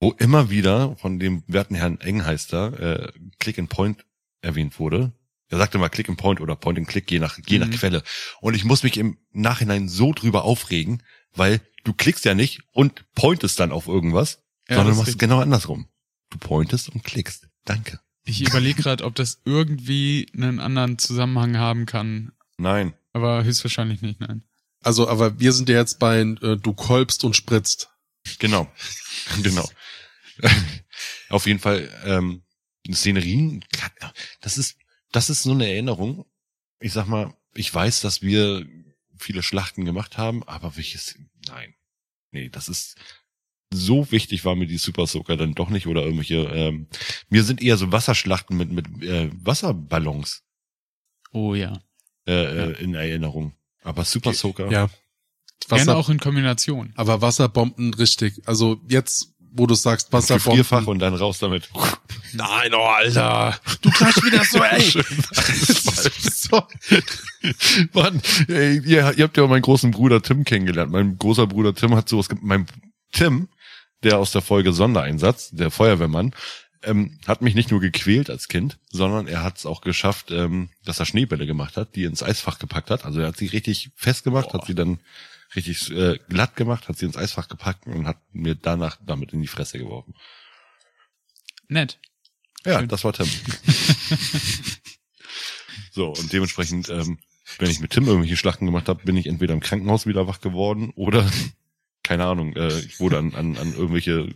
Wo immer wieder von dem werten Herrn Engheister äh, Click and Point erwähnt wurde. Er sagte mal Click and Point oder Point and Click, je nach, je nach Mhm. Quelle. Und ich muss mich im Nachhinein so drüber aufregen, weil du klickst ja nicht und pointest dann auf irgendwas, Ja, sondern ist machst richtig. genau andersrum. Du pointest und klickst. Danke. Ich überlege gerade, ob das irgendwie einen anderen Zusammenhang haben kann, Nein. aber höchstwahrscheinlich nicht, nein. Also, aber wir sind ja jetzt bei äh, du kolbst und spritzt. Genau. genau. Auf jeden Fall, ähm, Szenerien, das ist, das ist so eine Erinnerung. Ich sag mal, ich weiß, dass wir viele Schlachten gemacht haben, aber welches, nein. Nee, das ist, so wichtig war mir die Super Soaker dann doch nicht oder irgendwelche, ähm, mir sind eher so Wasserschlachten mit, mit äh, Wasserballons Oh ja. äh, äh, in Erinnerung. Aber Super Soaker, Ja. Gerne Wasser, auch in Kombination. aber Wasserbomben richtig. Also jetzt, wo du sagst Wasserbomben. Gefrierfach und dann raus damit. Nein, oh Alter. Du gleich wieder so, ey. so. Mann, ey, ihr, ihr habt ja auch meinen großen Bruder Tim kennengelernt. Mein großer Bruder Tim hat sowas, ge- mein Tim, der aus der Folge Sondereinsatz, der Feuerwehrmann, ähm, hat mich nicht nur gequält als Kind, sondern er hat es auch geschafft, ähm, dass er Schneebälle gemacht hat, die ins Eisfach gepackt hat. Also er hat sie richtig festgemacht, hat sie dann richtig äh, glatt gemacht, hat sie ins Eisfach gepackt und hat mir danach damit in die Fresse geworfen. Nett. Ja, das war Tim. so, und dementsprechend, ähm, wenn ich mit Tim irgendwelche Schlachten gemacht habe, bin ich entweder im Krankenhaus wieder wach geworden oder, keine Ahnung, äh, ich wurde an, an, an irgendwelche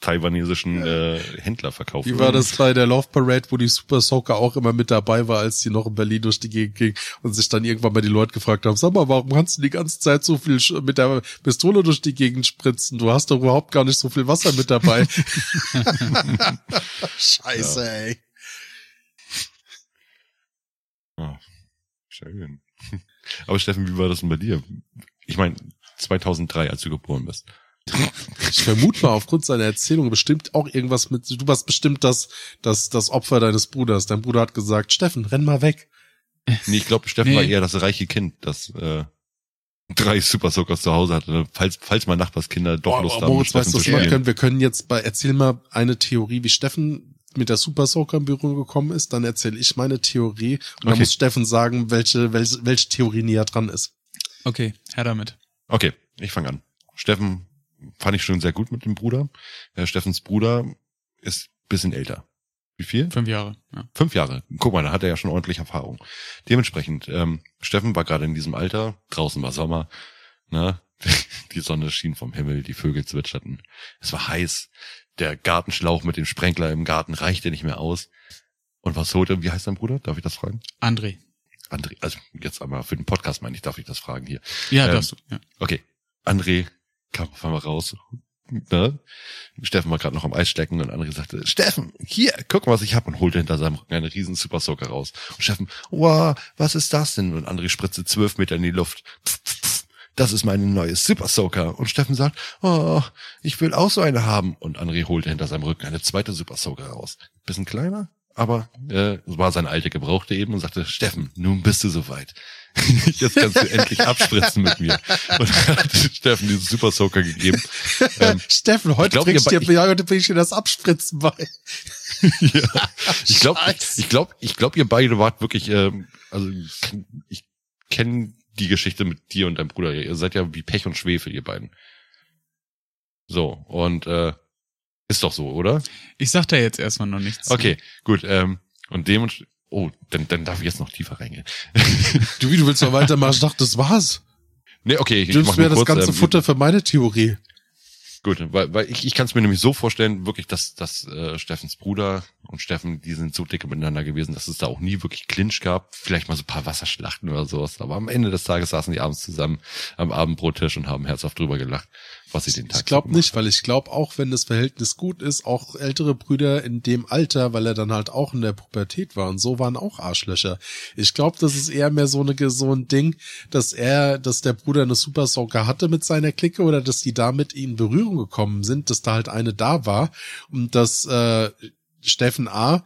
taiwanesischen äh, Händler verkauft. Wie war das bei der Love Parade, wo die Super Soaker auch immer mit dabei war, als die noch in Berlin durch die Gegend ging und sich dann irgendwann mal die Leute gefragt haben, sag mal, warum kannst du die ganze Zeit so viel mit der Pistole durch die Gegend spritzen? Du hast doch überhaupt gar nicht so viel Wasser mit dabei. Scheiße, ja. ey. Oh, schön. Aber Steffen, wie war das denn bei dir? Ich meine, 2003, als du geboren bist. Ich vermute mal aufgrund seiner Erzählung bestimmt auch irgendwas mit, du warst bestimmt das, das, das Opfer deines Bruders. Dein Bruder hat gesagt, Steffen, renn mal weg. Nee, ich glaube, Steffen nee. war eher das reiche Kind, das äh, drei Super Soakers zu Hause hatte. Falls, falls mal Nachbarskinder doch oh, Lust oh, haben, Moritz, weißt du, wir können, wir können jetzt bei, erzähl mal eine Theorie, wie Steffen mit der Super Soaker in Berührung gekommen ist, dann erzähle ich meine Theorie und okay. dann muss Steffen sagen, welche, welche, welche Theorie näher dran ist. Okay, her damit. Okay, ich fange an. Steffen fand ich schon sehr gut mit dem Bruder. Herr Steffens Bruder ist bisschen älter. Wie viel? Fünf Jahre. Ja. Fünf Jahre. Guck mal, da hat er ja schon ordentlich Erfahrung. Dementsprechend, ähm, Steffen war gerade in diesem Alter, draußen war Sommer, ne? Die Sonne schien vom Himmel, die Vögel zwitscherten. Es war heiß. Der Gartenschlauch mit dem Sprenkler im Garten reichte nicht mehr aus. Und was holte, wie heißt dein Bruder? Darf ich das fragen? André. André, also jetzt einmal für den Podcast meine ich, darf ich das fragen hier. Ja, ähm, darfst du. Ja. Okay. André kam auf einmal raus. Ne? Steffen war gerade noch am Eis stecken und André sagte, Steffen, hier, guck mal, was ich hab und holte hinter seinem Rücken eine riesen Super Soaker raus. Und Steffen, wow, was ist das denn? Und André spritzte zwölf Meter in die Luft. Das ist meine neue Super Soaker. Und Steffen sagt, oh, ich will auch so eine haben. Und André holte hinter seinem Rücken eine zweite Super Soaker raus. Bisschen kleiner, aber äh, war sein alte Gebrauchte eben und sagte, Steffen, nun bist du soweit. Jetzt kannst du endlich abspritzen mit mir. Und hat Steffen diesen Super Soaker gegeben. Ähm, Steffen, heute glaub, bringst dir, ich, heute bring ich dir das Abspritzen bei. ja, ich glaube, ich glaube, ich glaube, ihr beide wart wirklich, ähm, also ich kenne die Geschichte mit dir und deinem Bruder. Ihr seid ja wie Pech und Schwefel, ihr beiden. So, und äh, ist doch so, oder? Ich sag da jetzt erstmal noch nichts. Okay, gut. Ähm, und dementsprechend, oh, dann, dann darf ich jetzt noch tiefer reingehen. du, wie du willst noch weitermachen? Ich dachte, das war's. Nee, okay. Ich, du nimmst mir das ganze ähm, Futter für meine Theorie. Gut, weil, weil ich, ich kann es mir nämlich so vorstellen, wirklich, dass, dass äh, Steffens Bruder und Steffen, die sind so dicke miteinander gewesen, dass es da auch nie wirklich Clinch gab. Vielleicht mal so ein paar Wasserschlachten oder sowas. Aber am Ende des Tages saßen die abends zusammen am Abendbrottisch und haben herzhaft drüber gelacht was sie den Tag Ich glaube nicht, weil ich glaube auch, wenn das Verhältnis gut ist, auch ältere Brüder in dem Alter, weil er dann halt auch in der Pubertät war und so waren auch Arschlöcher. Ich glaube, das ist eher mehr so eine so ein Ding, dass er, dass der Bruder eine Super Soaker hatte mit seiner Clique oder dass die da mit ihm in Berührung gekommen sind, dass da halt eine da war und dass äh, Steffen A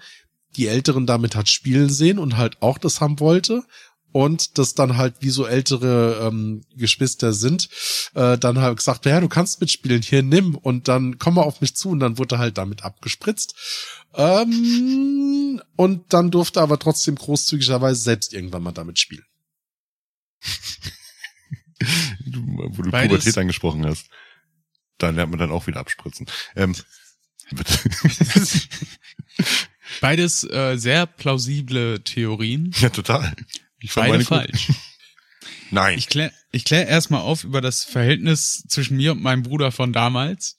die Älteren damit hat spielen sehen und halt auch das haben wollte und das dann halt wie so ältere ähm, Geschwister sind, äh, dann halt gesagt, ja, du kannst mitspielen, hier nimm und dann komm mal auf mich zu und dann wurde halt damit abgespritzt. Ähm, und dann durfte aber trotzdem großzügigerweise selbst irgendwann mal damit spielen. du, wo du Beides. Pubertät angesprochen hast. Da lernt man dann auch wieder abspritzen. Ähm, bitte. Beides äh, sehr plausible Theorien. Ja, total. Ich Beide falsch. Nein. Ich klär, ich klär erstmal auf über das Verhältnis zwischen mir und meinem Bruder von damals.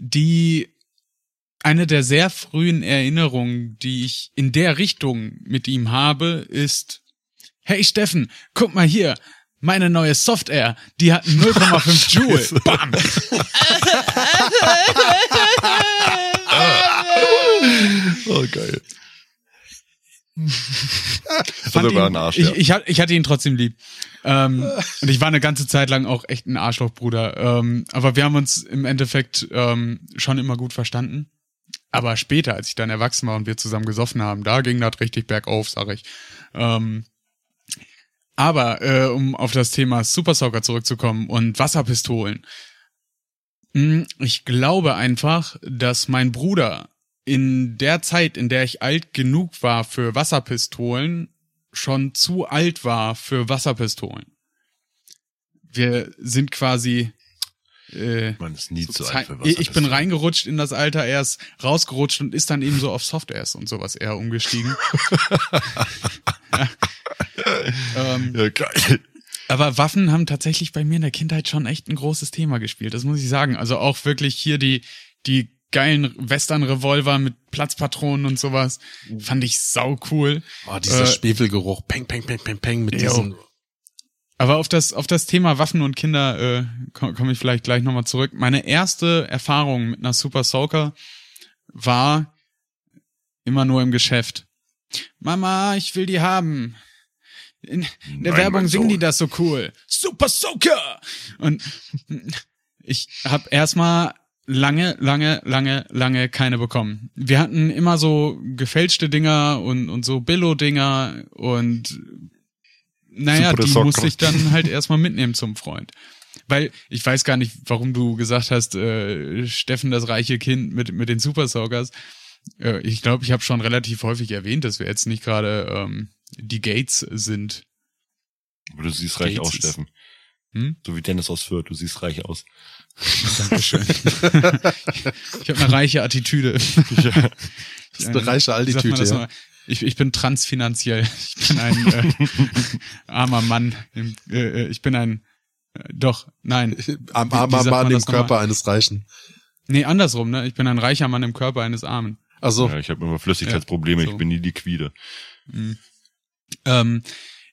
Die eine der sehr frühen Erinnerungen, die ich in der Richtung mit ihm habe, ist, hey Steffen, guck mal hier, meine neue Software, die hat 0,5 Joule. Bam. oh, geil. Fand ihn, ein Arsch, ja. ich, ich, ich hatte ihn trotzdem lieb. Ähm, und ich war eine ganze Zeit lang auch echt ein Arschlochbruder. Ähm, aber wir haben uns im Endeffekt ähm, schon immer gut verstanden. Aber später, als ich dann erwachsen war und wir zusammen gesoffen haben, da ging das richtig bergauf, sag ich. Ähm, aber äh, um auf das Thema Super Soccer zurückzukommen und Wasserpistolen. Hm, ich glaube einfach, dass mein Bruder in der Zeit, in der ich alt genug war für Wasserpistolen, schon zu alt war für Wasserpistolen. Wir sind quasi äh, Man ist nie so zu alt für ich, ich bin reingerutscht in das Alter, er ist rausgerutscht und ist dann eben so auf Softairs und sowas eher umgestiegen. ja. ähm, Ja, geil. aber Waffen haben tatsächlich bei mir in der Kindheit schon echt ein großes Thema gespielt, das muss ich sagen. Also auch wirklich hier die, die geilen Western-Revolver mit Platzpatronen und sowas, fand ich sau cool. Oh, dieser Äh, Schwefelgeruch. Peng, peng, peng, peng, peng mit Jo. diesen. Aber auf das, auf das Thema Waffen und Kinder äh, komme komm ich vielleicht gleich nochmal zurück. Meine erste Erfahrung mit einer Super Soaker war immer nur im Geschäft. Mama, ich will die haben. In, in der Nein, Werbung singen die das so cool. Super Soaker! Und ich habe erstmal lange, lange, lange, lange keine bekommen. Wir hatten immer so gefälschte Dinger und, und so Billo-Dinger und naja, Super die Soaker. musste ich dann halt erstmal mitnehmen zum Freund. Weil ich weiß gar nicht, warum du gesagt hast, äh, Steffen, das reiche Kind mit, mit den Super Soakers. Äh, ich glaube, ich habe schon relativ häufig erwähnt, dass wir jetzt nicht gerade ähm, die Gates sind. Aber du siehst reich Gates aus, Steffen. Hm? So wie Dennis aus Fürth, du siehst reich aus. Dankeschön. ich habe eine reiche Attitüde. Das ist eine reiche das ja. Ich, ich bin transfinanziell. Ich bin ein äh, armer Mann. Im, äh, ich bin ein äh, doch, nein. Am armer Mann man im das nochmal? Körper eines Reichen. Nee, andersrum, ne? Ich bin ein reicher Mann im Körper eines Armen. Also, Ja, ich habe immer Flüssigkeitsprobleme, Ja, so. ich bin nie liquide. Ähm,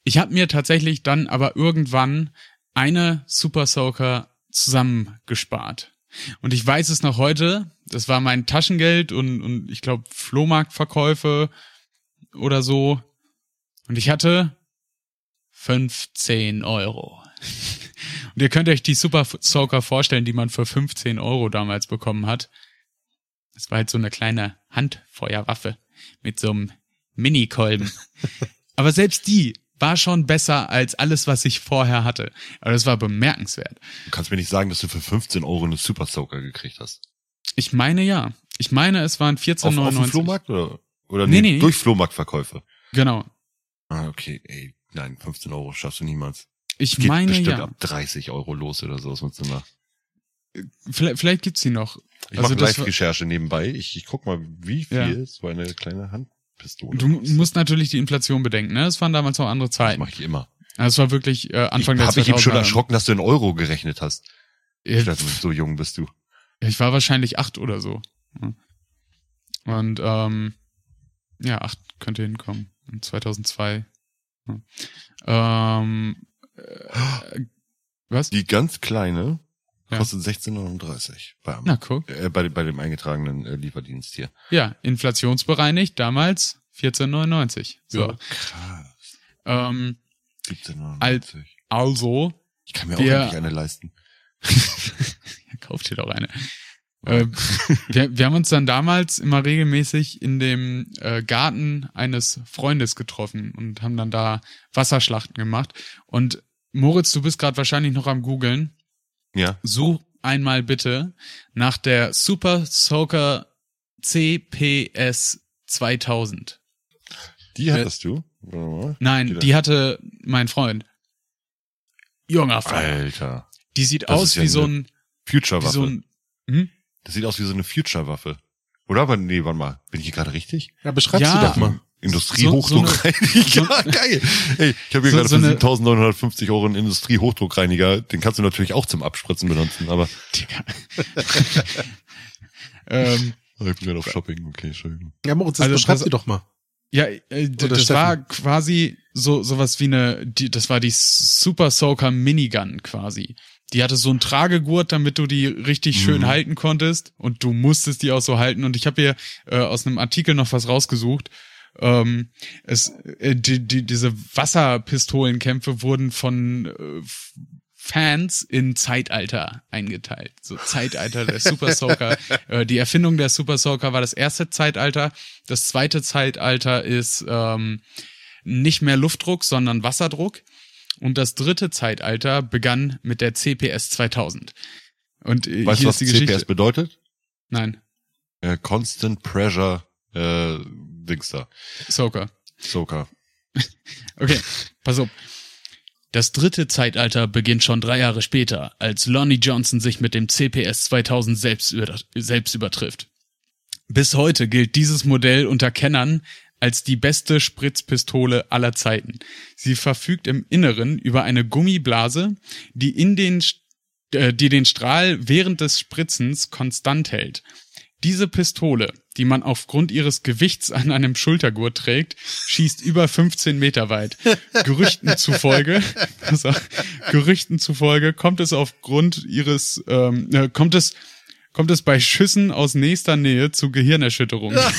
ich habe mir tatsächlich dann aber irgendwann eine Super Soaker zusammengespart. Und ich weiß es noch heute, das war mein Taschengeld und, und ich glaube Flohmarktverkäufe oder so. Und ich hatte 15 Euro. Und ihr könnt euch die Super Soaker vorstellen, die man für 15 Euro damals bekommen hat. Das war halt so eine kleine Handfeuerwaffe mit so einem Mini-Kolben. Aber selbst die war schon besser als alles, was ich vorher hatte. Aber das war bemerkenswert. Du kannst mir nicht sagen, dass du für 15 Euro eine Super Soaker gekriegt hast. Ich meine ja. Ich meine, es waren Auf, auf 14,99. dem Flohmarkt oder, oder Nee, nee, nee. durch Flohmarktverkäufe? Genau. Ah, okay, ey, nein, 15 Euro schaffst du niemals. Ich Geht meine bestimmt ja. ab 30 Euro los oder sowas mit so einer. Vielleicht, vielleicht gibt's die noch. Ich Also mache Live-Recherche nebenbei. Ich, ich guck mal, wie viel Ja. so eine kleine Handpistole Du musst natürlich die Inflation bedenken, ne? Es waren damals noch andere Das Zeiten. mache ich immer. Also es war wirklich äh, Anfang ich der habe ich eben schon 2000er. erschrocken, dass du in Euro gerechnet hast. Ich, Steffen, so jung bist du. ich war wahrscheinlich acht oder so. Und ähm, ja, acht könnte hinkommen. In 2002. Ja. Ähm, äh, was? Die ganz kleine Ja. kostet 16,39 bei, Na, guck. äh, bei, bei dem eingetragenen äh, Lieferdienst hier. Ja, inflationsbereinigt, damals 14,99. So. krass. Ähm, 17,39. also, Ich kann mir auch endlich eine leisten. kauft ihr doch eine. Äh, wir, wir haben uns dann damals immer regelmäßig in dem äh, Garten eines Freundes getroffen und haben dann da Wasserschlachten gemacht. Und Moritz, du bist gerade wahrscheinlich noch am googeln. Ja. Such einmal bitte nach der Super Soaker CPS 2000. Die hattest du? Nein, die hatte mein Freund. Junger Freund. Alter. Die sieht Das aus ist ja wie so eine ein, wie Future-Waffe. so ein, hm? das sieht aus wie so eine Future-Waffe. Oder? Aber nee, warte mal. Bin ich hier gerade richtig? ja, beschreibst Ja. du doch mal. Industriehochdruckreiniger. Geil. Hey, ich habe hier So- gerade so für eine- 7950 Euro einen Industriehochdruckreiniger. Den kannst du natürlich auch zum Abspritzen benutzen, aber Digga. ähm, ich bin gerade auf Shopping. Okay, Entschuldigung. Ja, Moritz, Also, also, beschreib sie doch mal. Ja, äh, das Steffen. war quasi so sowas wie eine, die, das war die Super Soaker Minigun quasi. Die hatte so einen Tragegurt, damit du die richtig schön Mhm. halten konntest und du musstest die auch so halten. Und ich habe hier äh, aus einem Artikel noch was rausgesucht. Ähm, es, äh, die, die, diese Wasserpistolenkämpfe wurden von äh, Fans in Zeitalter eingeteilt. So Zeitalter der Super Soaker. äh, die Erfindung der Super Soaker war das erste Zeitalter. Das zweite Zeitalter ist ähm, nicht mehr Luftdruck, sondern Wasserdruck. Und das dritte Zeitalter begann mit der CPS 2000. Und äh, Weißt du, ist was die CPS Geschichte. bedeutet? Nein, Äh, Constant Pressure äh, Dings da. Soaker. Soaker. Okay, pass auf. Das dritte Zeitalter beginnt schon drei Jahre später, als Lonnie Johnson sich mit dem CPS 2000 selbst, über, selbst übertrifft. Bis heute gilt dieses Modell unter Kennern als die beste Spritzpistole aller Zeiten. Sie verfügt im Inneren über eine Gummiblase, die in den, äh, die den Strahl während des Spritzens konstant hält. Diese Pistole, die man aufgrund ihres Gewichts an einem Schultergurt trägt, schießt über 15 Meter weit. Gerüchten zufolge, also, Gerüchten zufolge kommt es aufgrund ihres, ähm, äh, kommt es, kommt es bei Schüssen aus nächster Nähe zu Gehirnerschütterungen.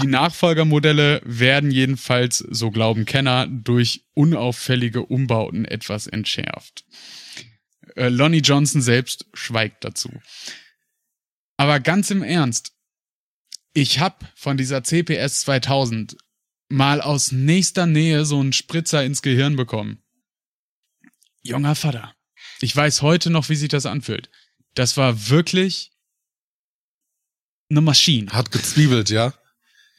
Die Nachfolgermodelle werden jedenfalls, so glauben Kenner, durch unauffällige Umbauten etwas entschärft. Äh, Lonnie Johnson selbst schweigt dazu. Aber ganz im Ernst, ich hab von dieser CPS 2000 mal aus nächster Nähe so einen Spritzer ins Gehirn bekommen. Junger Vater. Ich weiß heute noch, wie sich das anfühlt. Das war wirklich eine Maschine. Hat gezwiebelt, ja?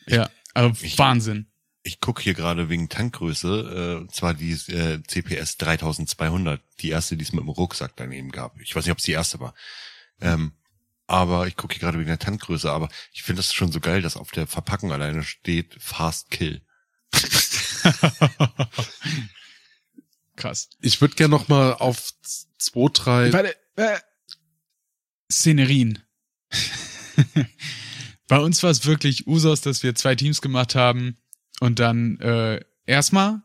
Ja, also Ich- Wahnsinn. Ich guck hier gerade wegen Tankgröße, äh, und zwar die äh, CPS 3200, die erste, die es mit dem Rucksack daneben gab. Ich weiß nicht, ob es die erste war. Ähm, aber ich gucke hier gerade wegen der Tankgröße, aber ich finde das schon so geil, dass auf der Verpackung alleine steht Fast Kill. Krass. Ich würde gerne noch mal auf zwei, drei. Warte, äh, Szenerien. Bei uns war es wirklich Usos, dass wir zwei Teams gemacht haben und dann äh, erstmal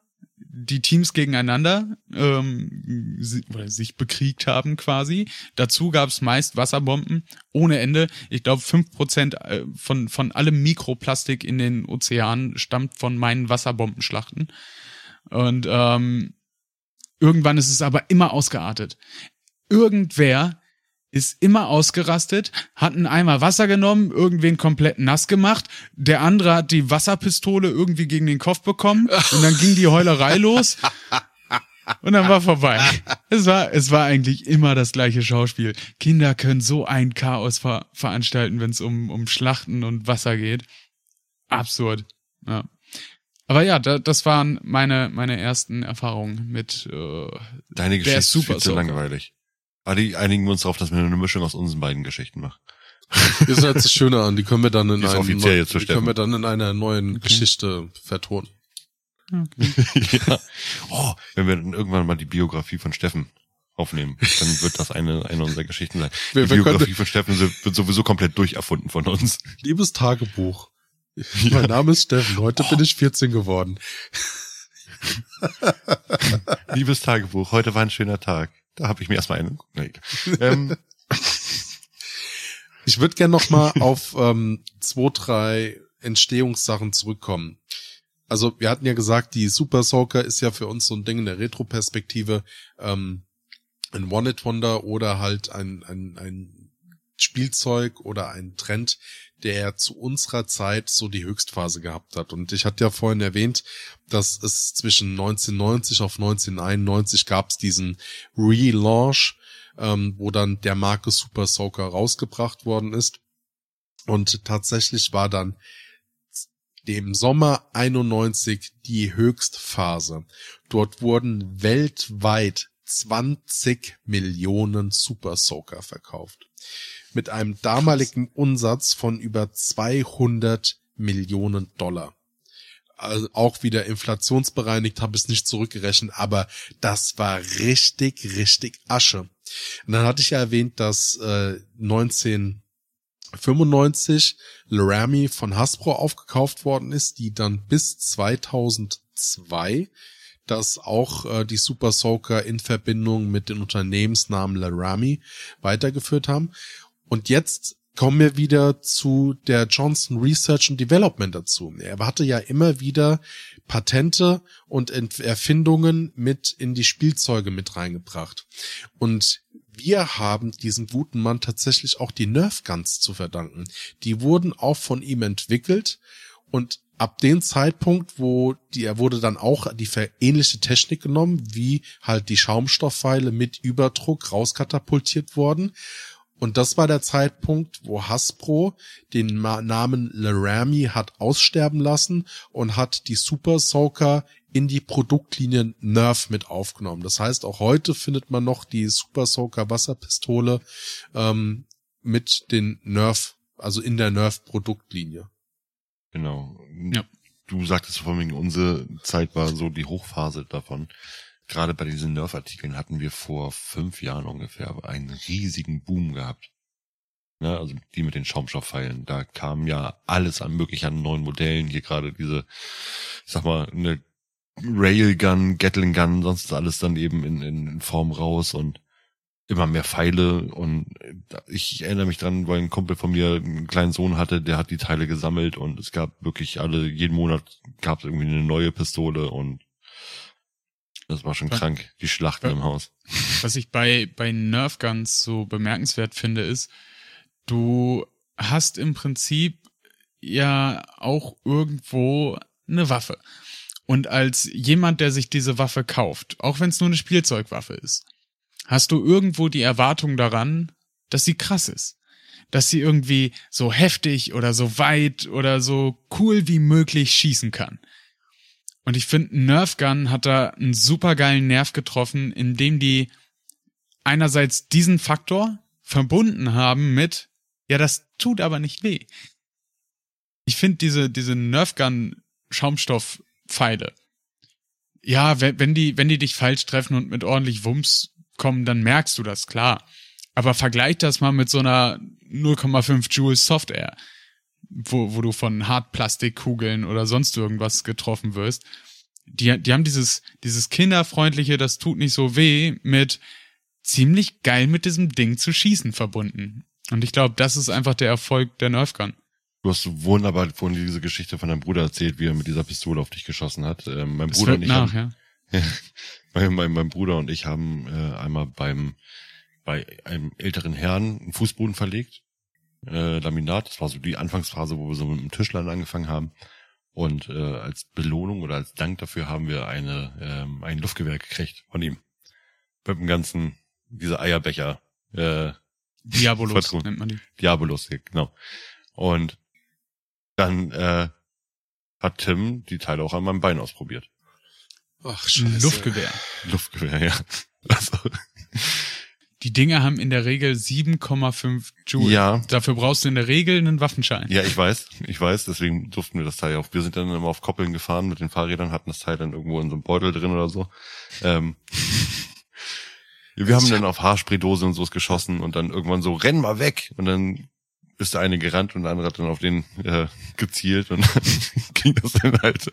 die Teams gegeneinander ähm, si- oder sich bekriegt haben quasi. Dazu gab es meist Wasserbomben ohne Ende. Ich glaube, fünf Prozent äh, von, von allem Mikroplastik in den Ozeanen stammt von meinen Wasserbombenschlachten. Und ähm, irgendwann ist es aber immer ausgeartet. Irgendwer ist immer ausgerastet, hat einen Eimer Wasser genommen, irgendwen komplett nass gemacht, der andere hat die Wasserpistole irgendwie gegen den Kopf bekommen und dann ging die Heulerei los und dann war vorbei. Es war, es war eigentlich immer das gleiche Schauspiel. Kinder können so ein Chaos ver veranstalten, wenn es um, um Schlachten und Wasser geht. Absurd. Ja. Aber ja, da, das waren meine, meine ersten Erfahrungen mit äh, Deine Geschichte ist viel zu langweilig. Ali, einigen wir uns darauf, dass wir eine Mischung aus unseren beiden Geschichten machen. Das hört sich schöner an. Die können wir dann in ist einem, jetzt für die können wir dann in einer neuen Geschichte vertonen. ja. Oh, wenn wir dann irgendwann mal die Biografie von Steffen aufnehmen, dann wird das eine, eine unserer Geschichten sein. Wir- die wir Biografie können- von Steffen wird sowieso komplett durcherfunden von uns. Liebes Tagebuch. Mein Name ist Steffen. Heute bin ich 14 geworden. Liebes Tagebuch, heute war ein schöner Tag. Da habe ich mir erstmal einen. Nee. ähm, Ich würde gerne noch mal auf ähm, zwei, drei Entstehungssachen zurückkommen. Also wir hatten ja gesagt, die Super Soaker ist ja für uns so ein Ding in der Retro-Perspektive ähm, ein One-Hit-Wonder oder halt ein, ein, ein Spielzeug oder ein Trend, der zu unserer Zeit so die Höchstphase gehabt hat. Und ich hatte ja vorhin erwähnt, dass es zwischen 1990 auf 1991 gab es diesen Relaunch, ähm, wo dann der Marke Super Soaker rausgebracht worden ist. Und tatsächlich war dann dem Sommer 91 die Höchstphase. Dort wurden weltweit 20 Millionen Super Soaker verkauft. Mit einem damaligen Umsatz von über 200 Millionen Dollar. Also auch wieder inflationsbereinigt, habe es nicht zurückgerechnet, aber das war richtig, richtig Asche. Und dann hatte ich ja erwähnt, dass äh, 1995 Laramie von Hasbro aufgekauft worden ist, die dann bis 2002 das auch äh, die Super Soaker in Verbindung mit den Unternehmensnamen Laramie weitergeführt haben. Und jetzt kommen wir wieder zu der Johnson Research and Development dazu. Er hatte ja immer wieder Patente und Erfindungen mit in die Spielzeuge mit reingebracht. Und wir haben diesem guten Mann tatsächlich auch die Nerf Guns zu verdanken. Die wurden auch von ihm entwickelt und ab dem Zeitpunkt, wo die, er wurde dann auch die ähnliche Technik genommen, wie halt die Schaumstoffpfeile mit Überdruck rauskatapultiert worden. Und das war der Zeitpunkt, wo Hasbro den Namen Laramie hat aussterben lassen und hat die Super Soaker in die Produktlinie Nerf mit aufgenommen. Das heißt, auch heute findet man noch die Super Soaker Wasserpistole ähm, mit den Nerf, also in der Nerf Produktlinie. Genau. Ja. Du sagtest vor allem, unsere Zeit war so die Hochphase davon. Gerade bei diesen Nerf-Artikeln hatten wir vor fünf Jahren ungefähr einen riesigen Boom gehabt. Ja, also die mit den Schaumstoffpfeilen. Da kam ja alles an möglich an neuen Modellen. Hier gerade diese, ich sag mal, eine Railgun, Gatling Gun, sonst alles dann eben in, in Form raus und immer mehr Pfeile und ich erinnere mich dran, weil ein Kumpel von mir einen kleinen Sohn hatte, der hat die Teile gesammelt und es gab wirklich alle, jeden Monat gab es irgendwie eine neue Pistole und das war schon krank, die Schlachten im Haus. Was ich bei, bei Nerf Guns so bemerkenswert finde, ist, du hast im Prinzip ja auch irgendwo eine Waffe. Und als jemand, der sich diese Waffe kauft, auch wenn es nur eine Spielzeugwaffe ist, hast du irgendwo die Erwartung daran, dass sie krass ist. Dass sie irgendwie so heftig oder so weit oder so cool wie möglich schießen kann. Und ich finde, Nerf Gun hat da einen supergeilen Nerv getroffen, indem die einerseits diesen Faktor verbunden haben mit, ja, das tut aber nicht weh. Ich finde diese, diese Nerf Gun Schaumstoffpfeile, ja, wenn, wenn die, wenn die dich falsch treffen und mit ordentlich Wumms kommen, dann merkst du das, klar. Aber vergleich das mal mit so einer 0,5 Joule Soft Air, wo, wo du von Hartplastikkugeln oder sonst irgendwas getroffen wirst. Die, die haben dieses, dieses kinderfreundliche, das tut nicht so weh, mit ziemlich geil mit diesem Ding zu schießen verbunden. Und ich glaube, das ist einfach der Erfolg der Nerfgun. Du hast wunderbar vorhin diese Geschichte von deinem Bruder erzählt, wie er mit dieser Pistole auf dich geschossen hat. Ähm, mein das Bruder und ich nach, haben, ja. mein, mein, mein Bruder und ich haben äh, einmal beim bei einem älteren Herrn einen Fußboden verlegt, äh, Laminat. Das war so die Anfangsphase, wo wir so mit dem Tischlern angefangen haben. Und äh, als Belohnung oder als Dank dafür haben wir eine ähm, ein Luftgewehr gekriegt von ihm. Mit dem ganzen diese Eierbecher. Äh, Diabolos nennt man die. Diabolos, genau. Und dann äh, hat Tim die Teile auch an meinem Bein ausprobiert. Ach, scheiße. Luftgewehr. Luftgewehr, ja. Also. Die Dinge haben in der Regel 7,5 Joule. Ja. Dafür brauchst du in der Regel einen Waffenschein. Ja, ich weiß, ich weiß, deswegen durften wir das Teil auch. Wir sind dann immer auf Koppeln gefahren mit den Fahrrädern, hatten das Teil dann irgendwo in so einem Beutel drin oder so. Ähm, wir haben dann auf Haarspraydose und so's geschossen und dann irgendwann so, renn mal weg. Und dann ist der eine gerannt und der andere hat dann auf den äh, gezielt und dann ging das dann halt.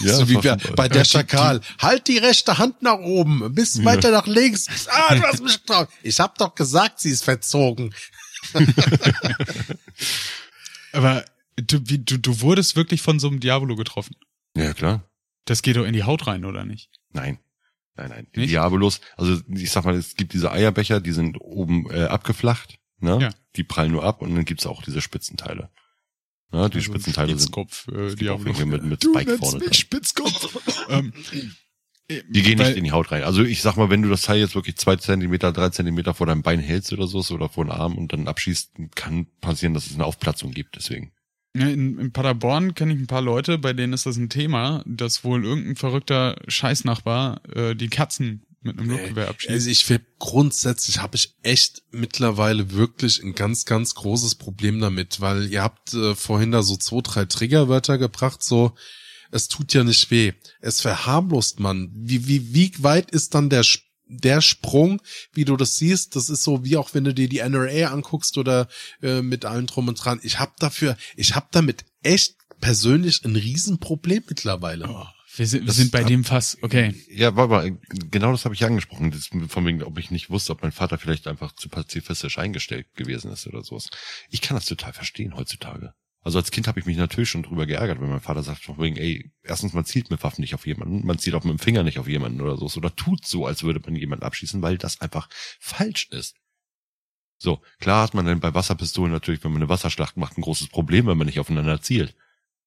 Ja, so wie wir bei der Schakal. Halt die rechte Hand nach oben, bis ja. weiter nach links. Ah, du hast mich getraut. Ich hab doch gesagt, sie ist verzogen. Aber du, wie, du, du wurdest wirklich von so einem Diabolo getroffen. Ja, klar. Das geht doch in die Haut rein, oder nicht? Nein. Nein, nein. Die Diabolos, also ich sag mal, es gibt diese Eierbecher, die sind oben äh, abgeflacht Ne? Ja. Die prallen nur ab und dann gibt's auch diese Spitzenteile. Ne? Die also Spitzenteile sind äh, die auch mit, mit Spike vorne. Mich Spitzkopf. ähm, die gehen nicht in die Haut rein. Also ich sag mal, wenn du das Teil jetzt wirklich zwei Zentimeter, drei Zentimeter vor deinem Bein hältst oder so oder vor den Arm und dann abschießt, kann passieren, dass es eine Aufplatzung gibt. Deswegen. Ja, in, in Paderborn kenne ich ein paar Leute, bei denen ist das ein Thema, dass wohl irgendein verrückter Scheißnachbar äh, die Katzen mit einem Luftgewehr abschießen. Also ich finde grundsätzlich habe ich echt mittlerweile wirklich ein ganz, ganz großes Problem damit, weil ihr habt äh, vorhin da so zwei, drei Triggerwörter gebracht, so es tut ja nicht weh. Es verharmlost man. Wie, wie, wie weit ist dann der der Sprung, wie du das siehst, das ist so wie auch wenn du dir die NRA anguckst oder äh, mit allem drum und dran. Ich habe dafür, ich habe damit echt persönlich ein Riesenproblem mittlerweile. Oh. Wir sind, wir sind bei hab, dem Fass, okay. Ja, war aber genau das habe ich angesprochen. Das, von wegen, ob ich nicht wusste, ob mein Vater vielleicht einfach zu pazifistisch eingestellt gewesen ist oder sowas. Ich kann das total verstehen heutzutage. Also als Kind habe ich mich natürlich schon drüber geärgert, wenn mein Vater sagt, von wegen, ey, erstens, man zielt mit Waffen nicht auf jemanden, man zielt auch mit dem Finger nicht auf jemanden oder so, oder tut so, als würde man jemanden abschießen, weil das einfach falsch ist. So, klar hat man dann bei Wasserpistolen natürlich, wenn man eine Wasserschlacht macht, ein großes Problem, wenn man nicht aufeinander zielt.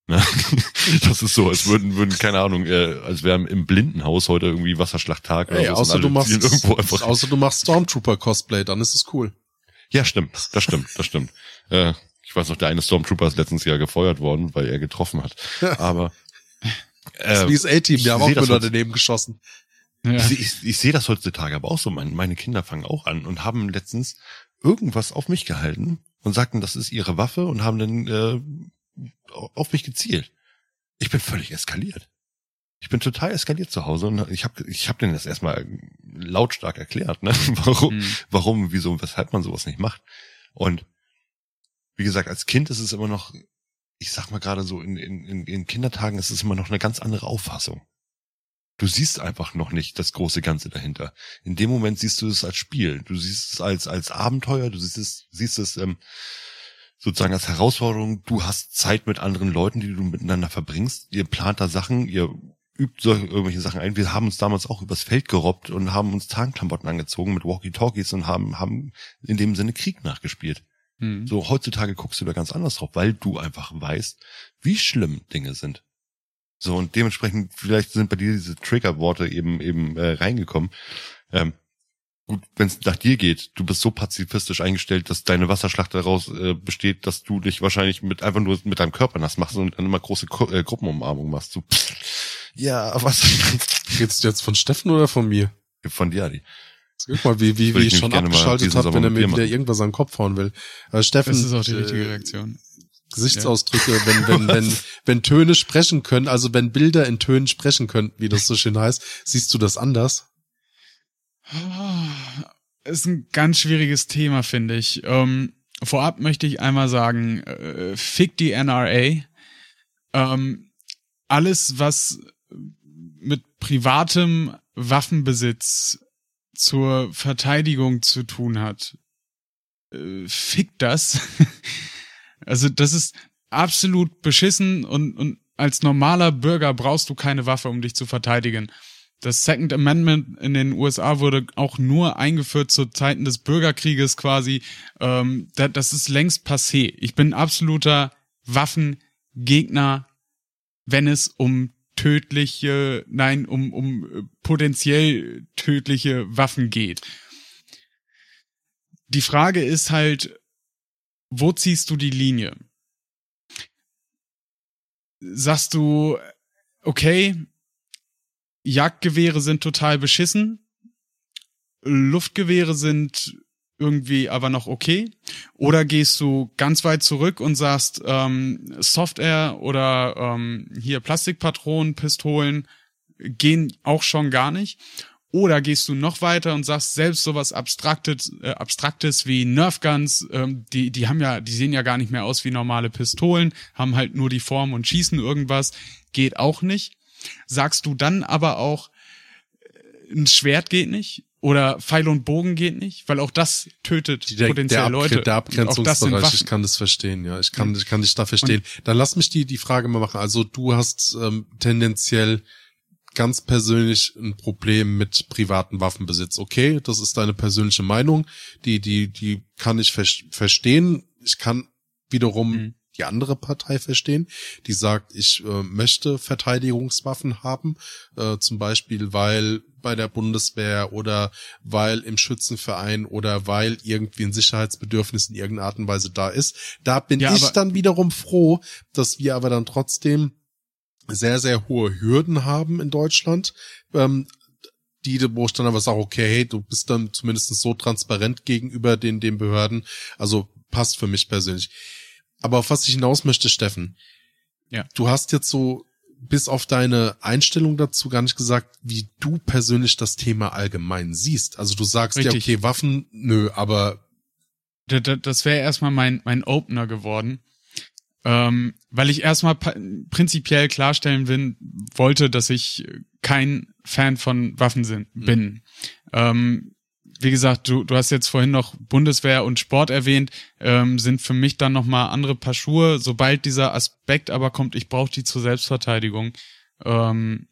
Ne? Das ist so, als würden, würden keine Ahnung, äh, als wäre im Blindenhaus heute irgendwie Wasserschlachttag. Ey, außer, du machst, außer du machst Stormtrooper-Cosplay, dann ist es cool. Ja, stimmt, das stimmt, das stimmt. Äh, ich weiß noch, der eine Stormtrooper ist letztens Jahr gefeuert worden, weil er getroffen hat. Aber äh, wie das A-Team, die haben auch wieder daneben geschossen. Ja. Ich, ich, ich sehe das heutzutage aber auch so. Meine, meine Kinder fangen auch an und haben letztens irgendwas auf mich gehalten und sagten, das ist ihre Waffe und haben dann äh, auf mich gezielt. Ich bin völlig eskaliert. Ich bin total eskaliert zu Hause und ich habe ich hab denen das erstmal lautstark erklärt, ne? warum, mhm. warum, wieso, weshalb man sowas nicht macht. Und wie gesagt, als Kind ist es immer noch, ich sag mal gerade so, in, in, in Kindertagen ist es immer noch eine ganz andere Auffassung. Du siehst einfach noch nicht das große Ganze dahinter. In dem Moment siehst du es als Spiel. Du siehst es als, als Abenteuer, du siehst es, siehst es ähm, sozusagen als Herausforderung. Du hast Zeit mit anderen Leuten, die du miteinander verbringst. Ihr plant da Sachen, ihr übt solche, irgendwelche Sachen ein. Wir haben uns damals auch übers Feld gerobbt und haben uns Tarnklamotten angezogen mit Walkie-Talkies und haben, haben in dem Sinne Krieg nachgespielt. Mhm. So, heutzutage guckst du da ganz anders drauf, weil du einfach weißt, wie schlimm Dinge sind. So, und dementsprechend, vielleicht sind bei dir diese Triggerworte eben, eben äh, reingekommen. Ähm, gut, wenn es nach dir geht, du bist so pazifistisch eingestellt, dass deine Wasserschlacht daraus äh, besteht, dass du dich wahrscheinlich mit einfach nur mit deinem Körper nass machst und dann immer große Ko äh, Gruppenumarmung machst. So, pff, ja, was? Geht's jetzt von Steffen oder von mir? Von dir, Adi. Guck mal, wie, wie, wie ich schon abgeschaltet habe, wenn er mir wieder irgendwas an den Kopf hauen will. Also Steffen. Das ist auch die richtige Reaktion. Gesichtsausdrücke, ja. wenn, wenn, wenn, wenn Töne sprechen können, also wenn Bilder in Tönen sprechen könnten, wie das so schön heißt, siehst du das anders? Ist ein ganz schwieriges Thema, finde ich. Ähm, vorab möchte ich einmal sagen, äh, fick die NRA. Ähm, alles, was mit privatem Waffenbesitz zur Verteidigung zu tun hat, äh, fick das. also das ist absolut beschissen und, und als normaler Bürger brauchst du keine Waffe, um dich zu verteidigen. Das Second Amendment in den USA wurde auch nur eingeführt zu Zeiten des Bürgerkrieges quasi. Ähm, das ist längst passé. Ich bin absoluter Waffengegner, wenn es um tödliche, nein, um, um äh, potenziell tödliche Waffen geht. Die Frage ist halt, wo ziehst du die Linie? Sagst du, okay, Jagdgewehre sind total beschissen, Luftgewehre sind irgendwie aber noch okay? Oder gehst du ganz weit zurück und sagst, ähm, Software oder ähm, hier Plastikpatronen, Pistolen gehen auch schon gar nicht? Oder gehst du noch weiter und sagst selbst sowas Abstraktes, äh, Abstraktes wie Nerfguns, ähm, die, die haben ja, die sehen ja gar nicht mehr aus wie normale Pistolen, haben halt nur die Form und schießen irgendwas, geht auch nicht. Sagst du dann aber auch, äh, ein Schwert geht nicht? Oder Pfeil und Bogen geht nicht, weil auch das tötet der, potenziell der Leute. Der Abgrenzungsbereich, ich kann das verstehen, ja. Ich kann, ich kann dich da verstehen. Und Dann lass mich die, die Frage mal machen. Also du hast ähm, tendenziell ganz persönlich ein Problem mit privaten Waffenbesitz. Okay, das ist deine persönliche Meinung. Die, die, die kann ich ver verstehen. Ich kann wiederum mhm die andere Partei verstehen, die sagt, ich äh, möchte Verteidigungswaffen haben, äh, zum Beispiel weil bei der Bundeswehr oder weil im Schützenverein oder weil irgendwie ein Sicherheitsbedürfnis in irgendeiner Art und Weise da ist. Da bin ja, ich dann wiederum froh, dass wir aber dann trotzdem sehr, sehr hohe Hürden haben in Deutschland, ähm, die, wo ich dann aber sage, okay, hey, du bist dann zumindest so transparent gegenüber den, den Behörden. Also passt für mich persönlich. Aber auf was ich hinaus möchte, Steffen. Ja. Du hast jetzt so bis auf deine Einstellung dazu gar nicht gesagt, wie du persönlich das Thema allgemein siehst. Also du sagst Richtig. ja, okay, Waffen, nö, aber. Das wäre erstmal mein, mein Opener geworden. Ähm, weil ich erstmal prinzipiell klarstellen bin, wollte, dass ich kein Fan von Waffen sind, mhm. bin. Mhm. Ähm, wie gesagt, du, du hast jetzt vorhin noch Bundeswehr und Sport erwähnt, ähm, sind für mich dann nochmal andere Paar Schuhe. Sobald dieser Aspekt aber kommt, ich brauche die zur Selbstverteidigung, ähm,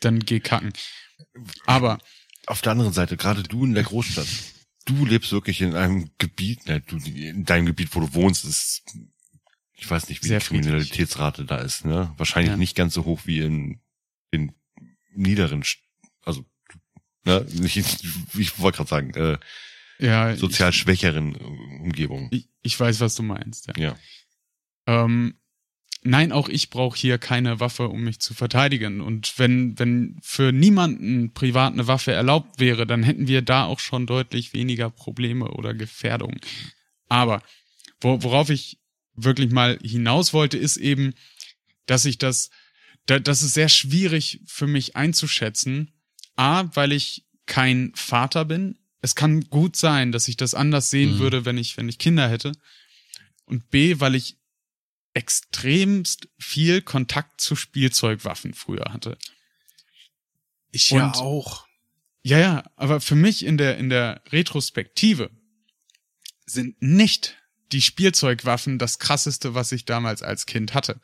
dann geh kacken. Aber auf der anderen Seite, gerade du in der Großstadt, du lebst wirklich in einem Gebiet, ne, du, in deinem Gebiet, wo du wohnst, ist, ich weiß nicht, wie die Kriminalitätsrate da ist, ne? Wahrscheinlich ja. nicht ganz so hoch wie in, in niederen, also Ne? Ich, ich wollte gerade sagen, äh, ja, sozial schwächeren äh, Umgebungen. Ich, ich weiß, was du meinst. Ja. Ja. Ähm, nein, auch ich brauche hier keine Waffe, um mich zu verteidigen. Und wenn, wenn für niemanden privat eine Waffe erlaubt wäre, dann hätten wir da auch schon deutlich weniger Probleme oder Gefährdungen. Aber wo, worauf ich wirklich mal hinaus wollte, ist eben, dass ich das, da, das ist sehr schwierig für mich einzuschätzen. A, weil ich kein Vater bin. Es kann gut sein, dass ich das anders sehen Mhm. würde, wenn ich, wenn ich Kinder hätte. Und B, weil ich extremst viel Kontakt zu Spielzeugwaffen früher hatte. Ich ja Und- auch. Ja, ja, aber für mich in der, in der Retrospektive sind nicht die Spielzeugwaffen das krasseste, was ich damals als Kind hatte.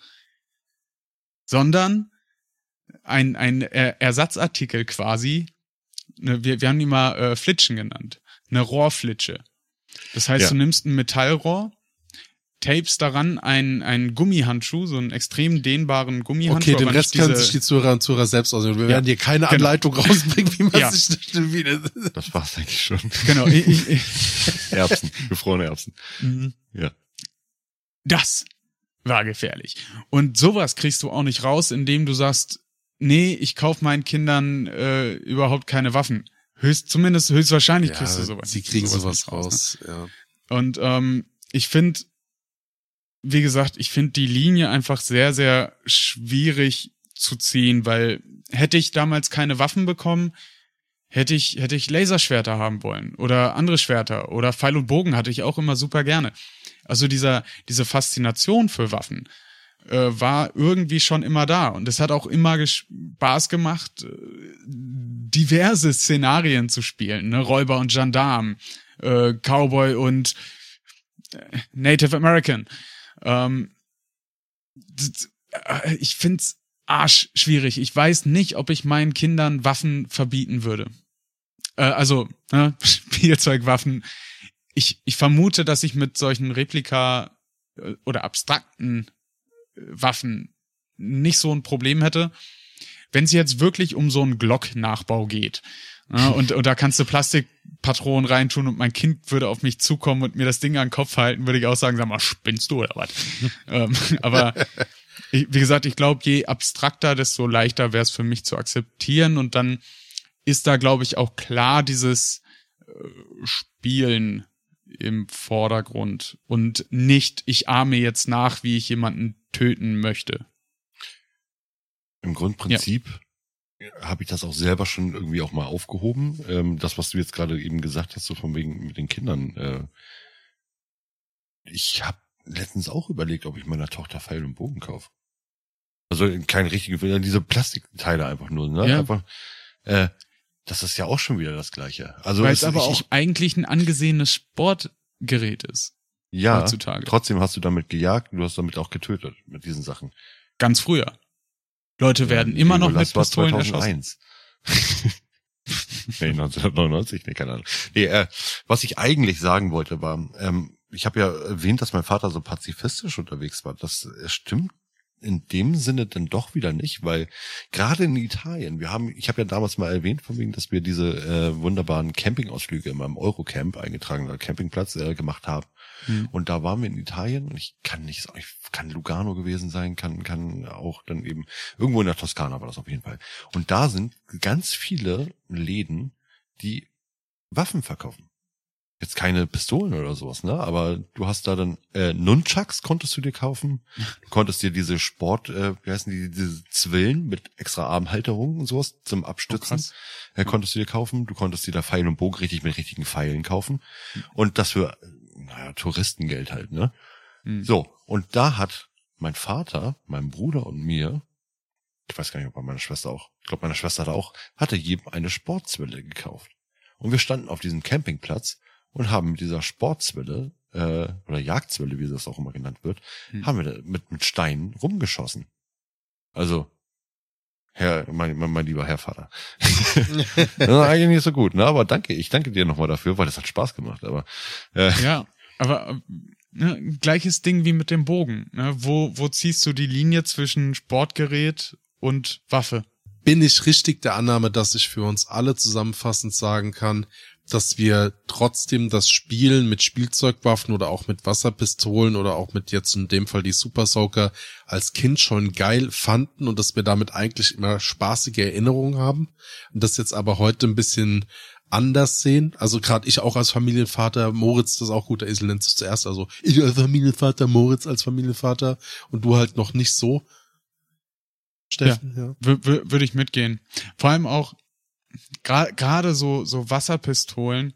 Sondern ein, ein Er- Ersatzartikel quasi, ne, wir, wir haben die mal äh, Flitschen genannt, eine Rohrflitsche. Das heißt, Ja. du nimmst ein Metallrohr, tapest daran einen, einen Gummihandschuh, so einen extrem dehnbaren Gummihandschuh. Okay, den Rest nicht können diese- sich die Zuhörer und Zuhörer selbst aussuchen. Wir Ja, werden hier keine genau. Anleitung rausbringen, wie man Ja. sich das wieder. Das war's eigentlich schon. Genau, ich, ich, ich, Erbsen, gefrorene Erbsen. Mhm. Ja. Das war gefährlich. Und sowas kriegst du auch nicht raus, indem du sagst, nee, ich kauf meinen Kindern äh, überhaupt keine Waffen. Höchst, zumindest höchstwahrscheinlich kriegst du sowas. sie kriegen sowas, nicht ne? raus. Ja. Und ähm, ich finde, wie gesagt, ich finde die Linie einfach sehr, sehr schwierig zu ziehen, weil hätte ich damals keine Waffen bekommen, hätte ich, hätte ich Laserschwerter haben wollen oder andere Schwerter oder Pfeil und Bogen hatte ich auch immer super gerne. Also dieser, diese Faszination für Waffen äh, war irgendwie schon immer da und es hat auch immer Spaß gemacht, äh, diverse Szenarien zu spielen, ne? Räuber und Gendarm, äh, Cowboy und äh, Native American. Ähm, äh, ich find's arsch schwierig. Ich weiß nicht, ob ich meinen Kindern Waffen verbieten würde. Äh, also ne, Spielzeugwaffen. Ich, ich vermute, dass ich mit solchen Replika oder abstrakten Waffen nicht so ein Problem hätte. Wenn es jetzt wirklich um so einen Glock-Nachbau geht, ja, und, und da kannst du Plastikpatronen reintun und mein Kind würde auf mich zukommen und mir das Ding an den Kopf halten, würde ich auch sagen, sag mal, spinnst du oder was? ähm, aber ich, wie gesagt, ich glaube, je abstrakter, desto leichter wäre es für mich zu akzeptieren und dann ist da, glaube ich, auch klar dieses äh, Spielen im Vordergrund und nicht, ich ahme jetzt nach, wie ich jemanden töten möchte. Im Grundprinzip habe ich das auch selber schon irgendwie auch mal aufgehoben. Ähm, das, was du jetzt gerade eben gesagt hast, so von wegen mit den Kindern. Äh, ich habe letztens auch überlegt, ob ich meiner Tochter Pfeil und Bogen kaufe. Also kein richtiger, diese Plastikteile einfach nur, ne? Ja. Einfach, äh, das ist ja auch schon wieder das Gleiche. Also Weil es aber ich, auch eigentlich ein angesehenes Sportgerät ist. ja, heutzutage. trotzdem hast du damit gejagt und du hast damit auch getötet mit diesen Sachen. Ganz früher. Leute werden immer noch mit Pistolen erschossen. 2001. nee, 1999, nee, keine Ahnung. Nee, äh, was ich eigentlich sagen wollte war, ähm, ich habe ja erwähnt, dass mein Vater so pazifistisch unterwegs war. Das äh, stimmt in dem Sinne dann doch wieder nicht, weil gerade in Italien, wir haben, ich habe ja damals mal erwähnt, von wegen, dass wir diese äh, wunderbaren Campingausflüge in meinem Eurocamp, eingetragener Campingplatz, äh, gemacht haben. Hm. Und da waren wir in Italien und ich kann nicht ich kann Lugano gewesen sein, kann, kann auch dann eben irgendwo in der Toskana war das auf jeden Fall. Und da sind ganz viele Läden, die Waffen verkaufen. Jetzt keine Pistolen oder sowas, ne? Aber du hast da dann äh, Nunchucks konntest du dir kaufen. Du konntest dir diese Sport, äh, wie heißen die, diese Zwillen mit extra Armhalterungen und sowas zum Oh, Abstützen. krass. äh, konntest du dir kaufen. Du konntest dir da Pfeil und Bogen richtig mit richtigen Pfeilen kaufen. Und das für, naja, Touristengeld halt, ne? Hm. So, und da hat mein Vater, mein Bruder und mir, ich weiß gar nicht, ob bei meiner Schwester auch, ich glaube, meine Schwester hat auch, hatte jedem eine Sportzwille gekauft. Und wir standen auf diesem Campingplatz und haben mit dieser Sportzwille, äh, oder Jagdzwille, wie das auch immer genannt wird, Hm. haben wir da mit, mit Steinen rumgeschossen. Also, Herr, mein, mein, mein lieber Herr Vater. das ist eigentlich nicht so gut, ne? Aber danke, ich danke dir nochmal dafür, weil das hat Spaß gemacht. Aber äh, Ja, aber ne, gleiches Ding wie mit dem Bogen. Ne? Wo, wo ziehst du die Linie zwischen Sportgerät und Waffe? Bin ich richtig der Annahme, dass ich für uns alle zusammenfassend sagen kann, dass wir trotzdem das Spielen mit Spielzeugwaffen oder auch mit Wasserpistolen oder auch mit jetzt in dem Fall die Super Soaker als Kind schon geil fanden und dass wir damit eigentlich immer spaßige Erinnerungen haben und das jetzt aber heute ein bisschen anders sehen. Also gerade ich auch als Familienvater, Moritz, das ist auch gut, der Esel nennt es zuerst. Also ich als Familienvater, Moritz als Familienvater und du halt noch nicht so. Steffen, ja. ja. Würde ich mitgehen. Vor allem auch gerade gra so so Wasserpistolen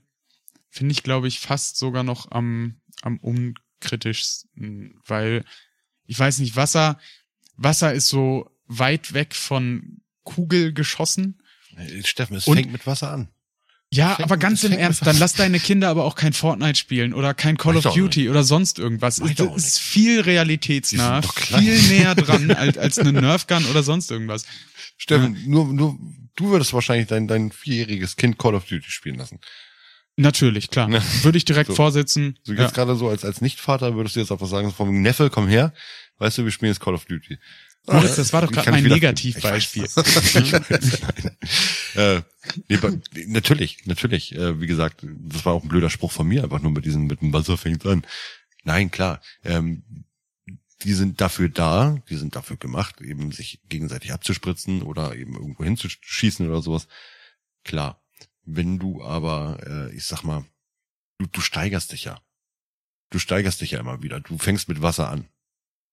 finde ich, glaube ich, fast sogar noch am am unkritischsten, weil ich weiß nicht, Wasser Wasser ist so weit weg von Kugel geschossen. Steffen, es fängt mit Wasser an. Ja, aber ganz im Ernst, dann lass deine Kinder aber auch kein Fortnite spielen oder kein Call of Duty oder sonst irgendwas. Das ist viel realitätsnah, viel näher dran als, als eine Nerfgun oder sonst irgendwas. Steffen, ja. nur, nur, du würdest wahrscheinlich dein, dein vierjähriges Kind Call of Duty spielen lassen. Natürlich, klar. Ja. Würde ich direkt so. vorsitzen. So jetzt ja. gerade so als, als Nichtvater würdest du jetzt einfach sagen, vom Neffe, komm her, weißt du, wir spielen jetzt Call of Duty. Moritz, das war doch gerade mein Negativbeispiel. äh, nee, natürlich, natürlich. Äh, wie gesagt, das war auch ein blöder Spruch von mir, einfach nur mit diesem, mit dem Wasser fängt an. Nein, klar. Ähm, die sind dafür da, die sind dafür gemacht, eben sich gegenseitig abzuspritzen oder eben irgendwo hinzuschießen oder sowas. Klar. Wenn du aber, äh, ich sag mal, du, du steigerst dich ja. Du steigerst dich ja immer wieder. Du fängst mit Wasser an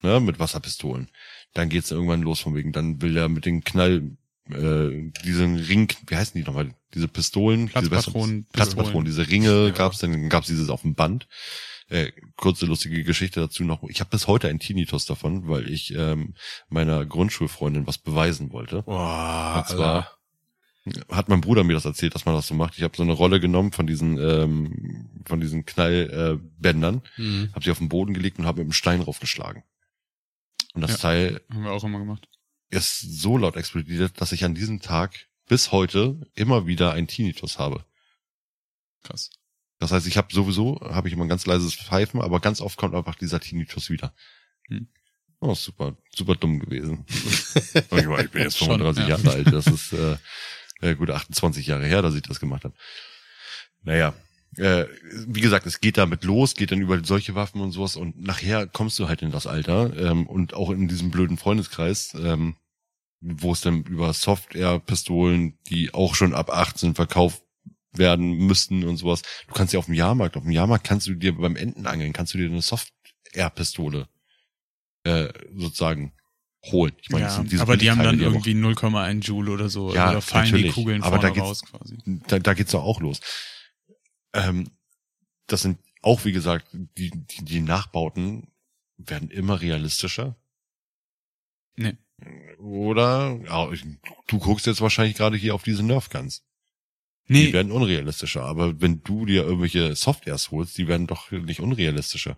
ne, mit Wasserpistolen. Dann geht's irgendwann los von wegen, dann will er mit den Knall, äh, diesen Ring, wie heißen die nochmal, diese Pistolen, Platzpatronen, diese Platzpatronen, diese Ringe ja. gab's, dann gab's dieses auf dem Band. Äh, kurze lustige Geschichte dazu noch. Ich habe bis heute ein Tinnitus davon, weil ich ähm, meiner Grundschulfreundin was beweisen wollte. Boah, Und zwar Alter. hat mein Bruder mir das erzählt, dass man das so macht. Ich habe so eine Rolle genommen von diesen ähm, von diesen Knallbändern, äh, mhm. habe sie auf den Boden gelegt und habe mit einem Stein draufgeschlagen. Und das ja, Teil haben wir auch immer gemacht. ist so laut explodiert, dass ich an diesem Tag bis heute immer wieder ein Tinnitus habe. Krass. Das heißt, ich habe sowieso, habe ich immer ein ganz leises Pfeifen, aber ganz oft kommt einfach dieser Tinnitus wieder. Hm. Oh, super, super dumm gewesen. ich bin jetzt 35 Jahre alt. Das ist äh, äh, gut 28 Jahre her, dass ich das gemacht habe. Naja, äh, wie gesagt, es geht damit los, geht dann über solche Waffen und sowas und nachher kommst du halt in das Alter ähm, und auch in diesem blöden Freundeskreis, ähm, wo es dann über Software-Pistolen, die auch schon ab 18 verkauft werden müssten und sowas. Du kannst ja auf dem Jahrmarkt, auf dem Jahrmarkt kannst du dir beim Entenangeln, kannst du dir eine Software-Pistole äh, sozusagen holen. Ich meine, ja, aber die haben dann die irgendwie 0,1 Joule oder so. Ja, oder fallen natürlich. die Kugeln aber vorne da raus quasi. Da, da geht's doch auch los. Ähm, das sind auch, wie gesagt, die, die, die Nachbauten werden immer realistischer. Nee. Oder du guckst jetzt wahrscheinlich gerade hier auf diese Nerfguns. Nee. Die werden unrealistischer. Aber wenn du dir irgendwelche Softwares holst, die werden doch nicht unrealistischer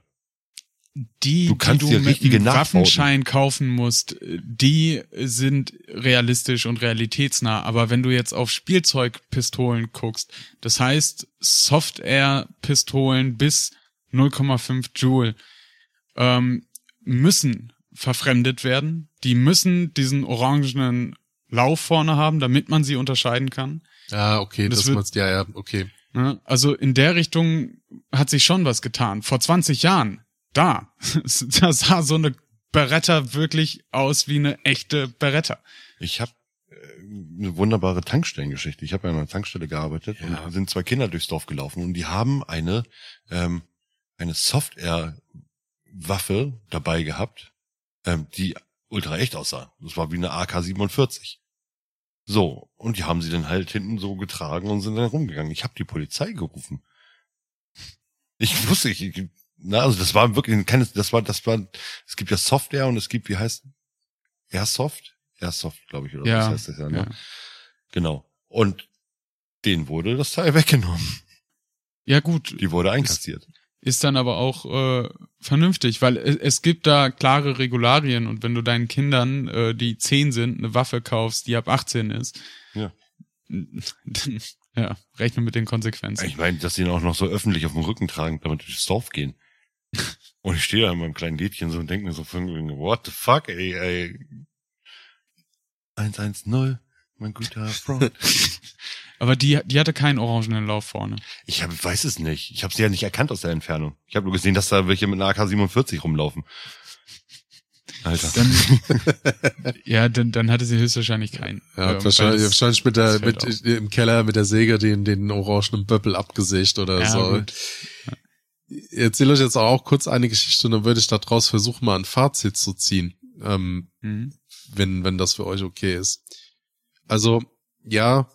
die, du kannst die du mit einem Waffenschein kaufen musst, die sind realistisch und realitätsnah. Aber wenn du jetzt auf Spielzeugpistolen guckst, das heißt Software-Pistolen bis 0,5 Joule, ähm, müssen verfremdet werden. Die müssen diesen orangenen Lauf vorne haben, damit man sie unterscheiden kann. Ja, okay, das, das wird, ja, ja, okay. Also in der Richtung hat sich schon was getan. Vor 20 Jahren da. da sah so eine Beretta wirklich aus wie eine echte Beretta. Ich habe äh, eine wunderbare Tankstellengeschichte. Ich habe ja an einer Tankstelle gearbeitet ja. und sind zwei Kinder durchs Dorf gelaufen und die haben eine ähm, eine Software-Waffe dabei gehabt, ähm, die ultra echt aussah. Das war wie eine AK-47. So, und die haben sie dann halt hinten so getragen und sind dann rumgegangen. Ich habe die Polizei gerufen. Ich wusste, ich, na, also das war wirklich keines, das war, das war, es gibt ja Software und es gibt, wie heißt, Airsoft? Airsoft, glaube ich, oder ja, was heißt das ja, ne? Ja. Genau. Und denen wurde das Teil weggenommen. Ja, gut. Die wurde einkassiert. Ist, ist dann aber auch äh, vernünftig, weil es, es gibt da klare Regularien und wenn du deinen Kindern, äh, die zehn sind, eine Waffe kaufst, die ab 18 ist, ja. ja, rechne mit den Konsequenzen. Ich meine, dass sie ihn auch noch so öffentlich auf dem Rücken tragen, damit durchs Dorf gehen. Und ich stehe da in meinem kleinen Lädchen so und denke mir so von what the fuck, ey, ey. 110, mein guter Freund. Aber die, die hatte keinen orangenen Lauf vorne. Ich hab, weiß es nicht. Ich habe sie ja nicht erkannt aus der Entfernung. Ich habe nur gesehen, dass da welche mit einer AK-47 rumlaufen. Alter. Dann, ja, dann, dann hatte sie höchstwahrscheinlich keinen. Ja, ähm, wahrscheinlich, wahrscheinlich mit der, mit, im Keller mit der Säge den, den orangenen Böppel abgesägt oder ja, so. Gut. Erzähle euch jetzt auch kurz eine Geschichte und dann würde ich daraus versuchen, mal ein Fazit zu ziehen. Ähm, mhm. wenn, wenn das für euch okay ist. Also, ja,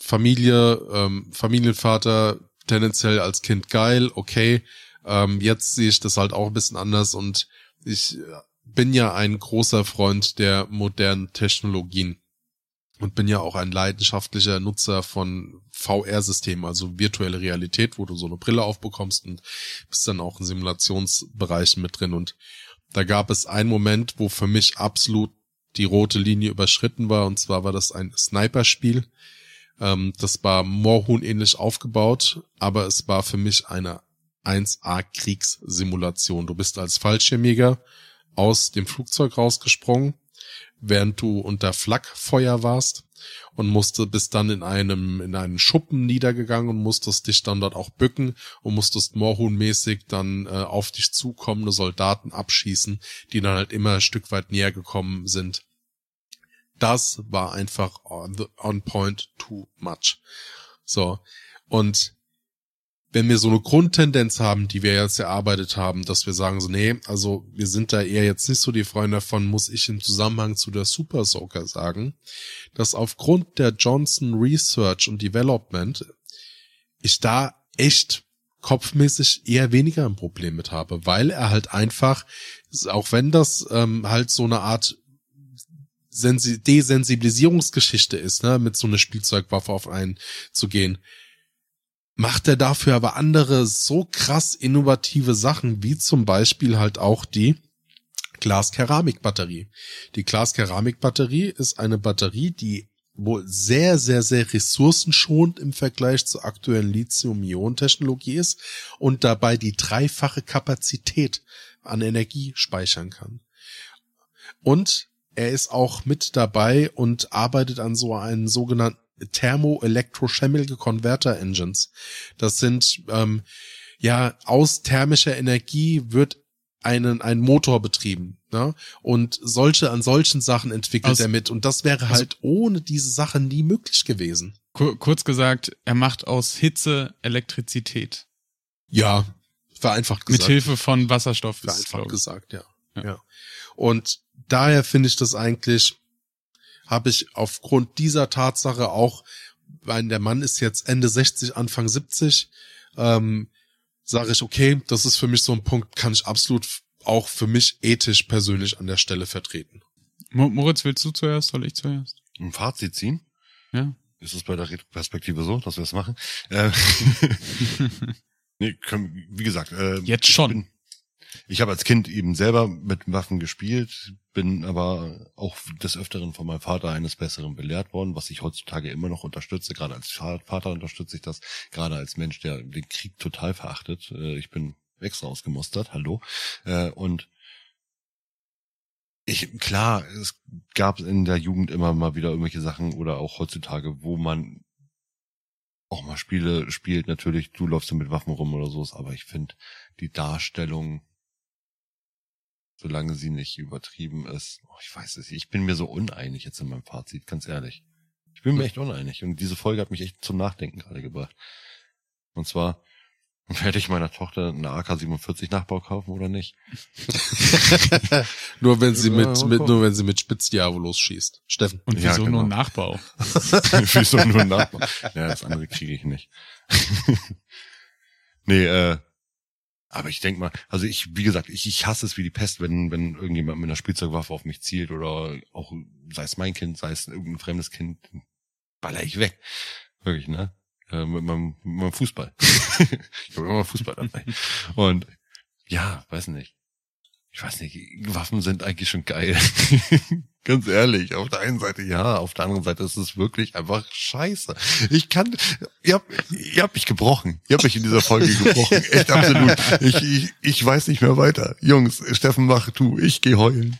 Familie, ähm, Familienvater, tendenziell als Kind geil, okay. Ähm, jetzt sehe ich das halt auch ein bisschen anders und ich bin ja ein großer Freund der modernen Technologien und bin ja auch ein leidenschaftlicher Nutzer von VR-Systemen, also virtuelle Realität, wo du so eine Brille aufbekommst und bist dann auch in Simulationsbereichen mit drin. Und da gab es einen Moment, wo für mich absolut die rote Linie überschritten war, und zwar war das ein Sniper-Spiel. Ähm, das war Moorhuhn ähnlich aufgebaut, aber es war für mich eine 1A Kriegssimulation. Du bist als Fallschirmjäger aus dem Flugzeug rausgesprungen, während du unter Flakfeuer warst und musste bis dann in einem in einen Schuppen niedergegangen und musstest dich dann dort auch bücken und musstest Moorhuhn-mäßig dann äh, auf dich zukommende Soldaten abschießen, die dann halt immer ein Stück weit näher gekommen sind. Das war einfach on, the, on point too much. So. Und wenn wir so eine Grundtendenz haben, die wir jetzt erarbeitet haben, dass wir sagen so, nee, also wir sind da eher jetzt nicht so die Freunde davon, muss ich im Zusammenhang zu der Super Soaker sagen, dass aufgrund der Johnson Research und Development ich da echt kopfmäßig eher weniger ein Problem mit habe, weil er halt einfach, auch wenn das ähm, halt so eine Art Sensi Desensibilisierungsgeschichte ist, ne, mit so einer Spielzeugwaffe auf einen zu gehen, macht er dafür aber andere so krass innovative Sachen, wie zum Beispiel halt auch die Glas-Keramik-Batterie. Die Glas-Keramik-Batterie ist eine Batterie, die wohl sehr, sehr, sehr ressourcenschonend im Vergleich zur aktuellen Lithium-Ionen-Technologie ist und dabei die dreifache Kapazität an Energie speichern kann. Und er ist auch mit dabei und arbeitet an so einen sogenannten thermoelektrochemische Converter Engines. Das sind ähm, ja aus thermischer Energie wird einen ein Motor betrieben, ne? Und solche an solchen Sachen entwickelt aus, er mit und das wäre halt also, ohne diese Sache nie möglich gewesen. Kurz gesagt, er macht aus Hitze Elektrizität. Ja, vereinfacht gesagt. Mit Hilfe von Wasserstoff. Vereinfacht gesagt, ja. ja. ja. Und daher finde ich das eigentlich habe ich aufgrund dieser Tatsache auch, weil der Mann ist jetzt Ende 60, Anfang 70, ähm, sage ich, okay, das ist für mich so ein Punkt, kann ich absolut auch für mich ethisch persönlich an der Stelle vertreten. Moritz, willst du zuerst, soll ich zuerst? Ein Fazit ziehen? Ja. Ist es bei der Perspektive so, dass wir es machen? Äh, nee, können, wie gesagt. Äh, Jetzt schon. Ich habe als Kind eben selber mit Waffen gespielt, bin aber auch des Öfteren von meinem Vater eines Besseren belehrt worden, was ich heutzutage immer noch unterstütze. Gerade als Vater unterstütze ich das, gerade als Mensch, der den Krieg total verachtet. Äh, ich bin extra ausgemustert, hallo. Äh, und ich, klar, es gab in der Jugend immer mal wieder irgendwelche Sachen oder auch heutzutage, wo man auch mal Spiele spielt, natürlich, du läufst mit Waffen rum oder so, aber ich finde die Darstellung solange sie nicht übertrieben ist. Oh, ich weiß es nicht. Ich bin mir so uneinig jetzt in meinem Fazit, ganz ehrlich. Ich bin mir echt uneinig. Und diese Folge hat mich echt zum Nachdenken gerade gebracht. Und zwar, werde ich meiner Tochter eine AK-47 Nachbau kaufen oder nicht? nur wenn sie mit, mit, nur wenn sie mit Spitzdiavolos schießt. Steffen. Und wieso ja, genau. nur Nachbau? wieso nur Nachbau? Ja, das andere kriege ich nicht. nee, äh, aber ich denk mal, also ich, wie gesagt, ich, ich hasse es wie die Pest, wenn, wenn irgendjemand mit einer Spielzeugwaffe auf mich zielt oder auch, sei es mein Kind, sei es irgendein fremdes Kind, baller ich weg. Wirklich, ne? Äh, mit, meinem, mit meinem Fußball. ich habe immer Fußball dabei. Und ja, weiß nicht. Ich weiß nicht, Waffen sind eigentlich schon geil. Ganz ehrlich, auf der einen Seite ja, auf der anderen Seite ist es wirklich einfach scheiße. Ich kann, ihr habt, ihr habt mich gebrochen. Ihr habt mich in dieser Folge gebrochen. Echt absolut. Ich, ich, ich weiß nicht mehr weiter. Jungs, Steffen, mach du, ich geh heulen.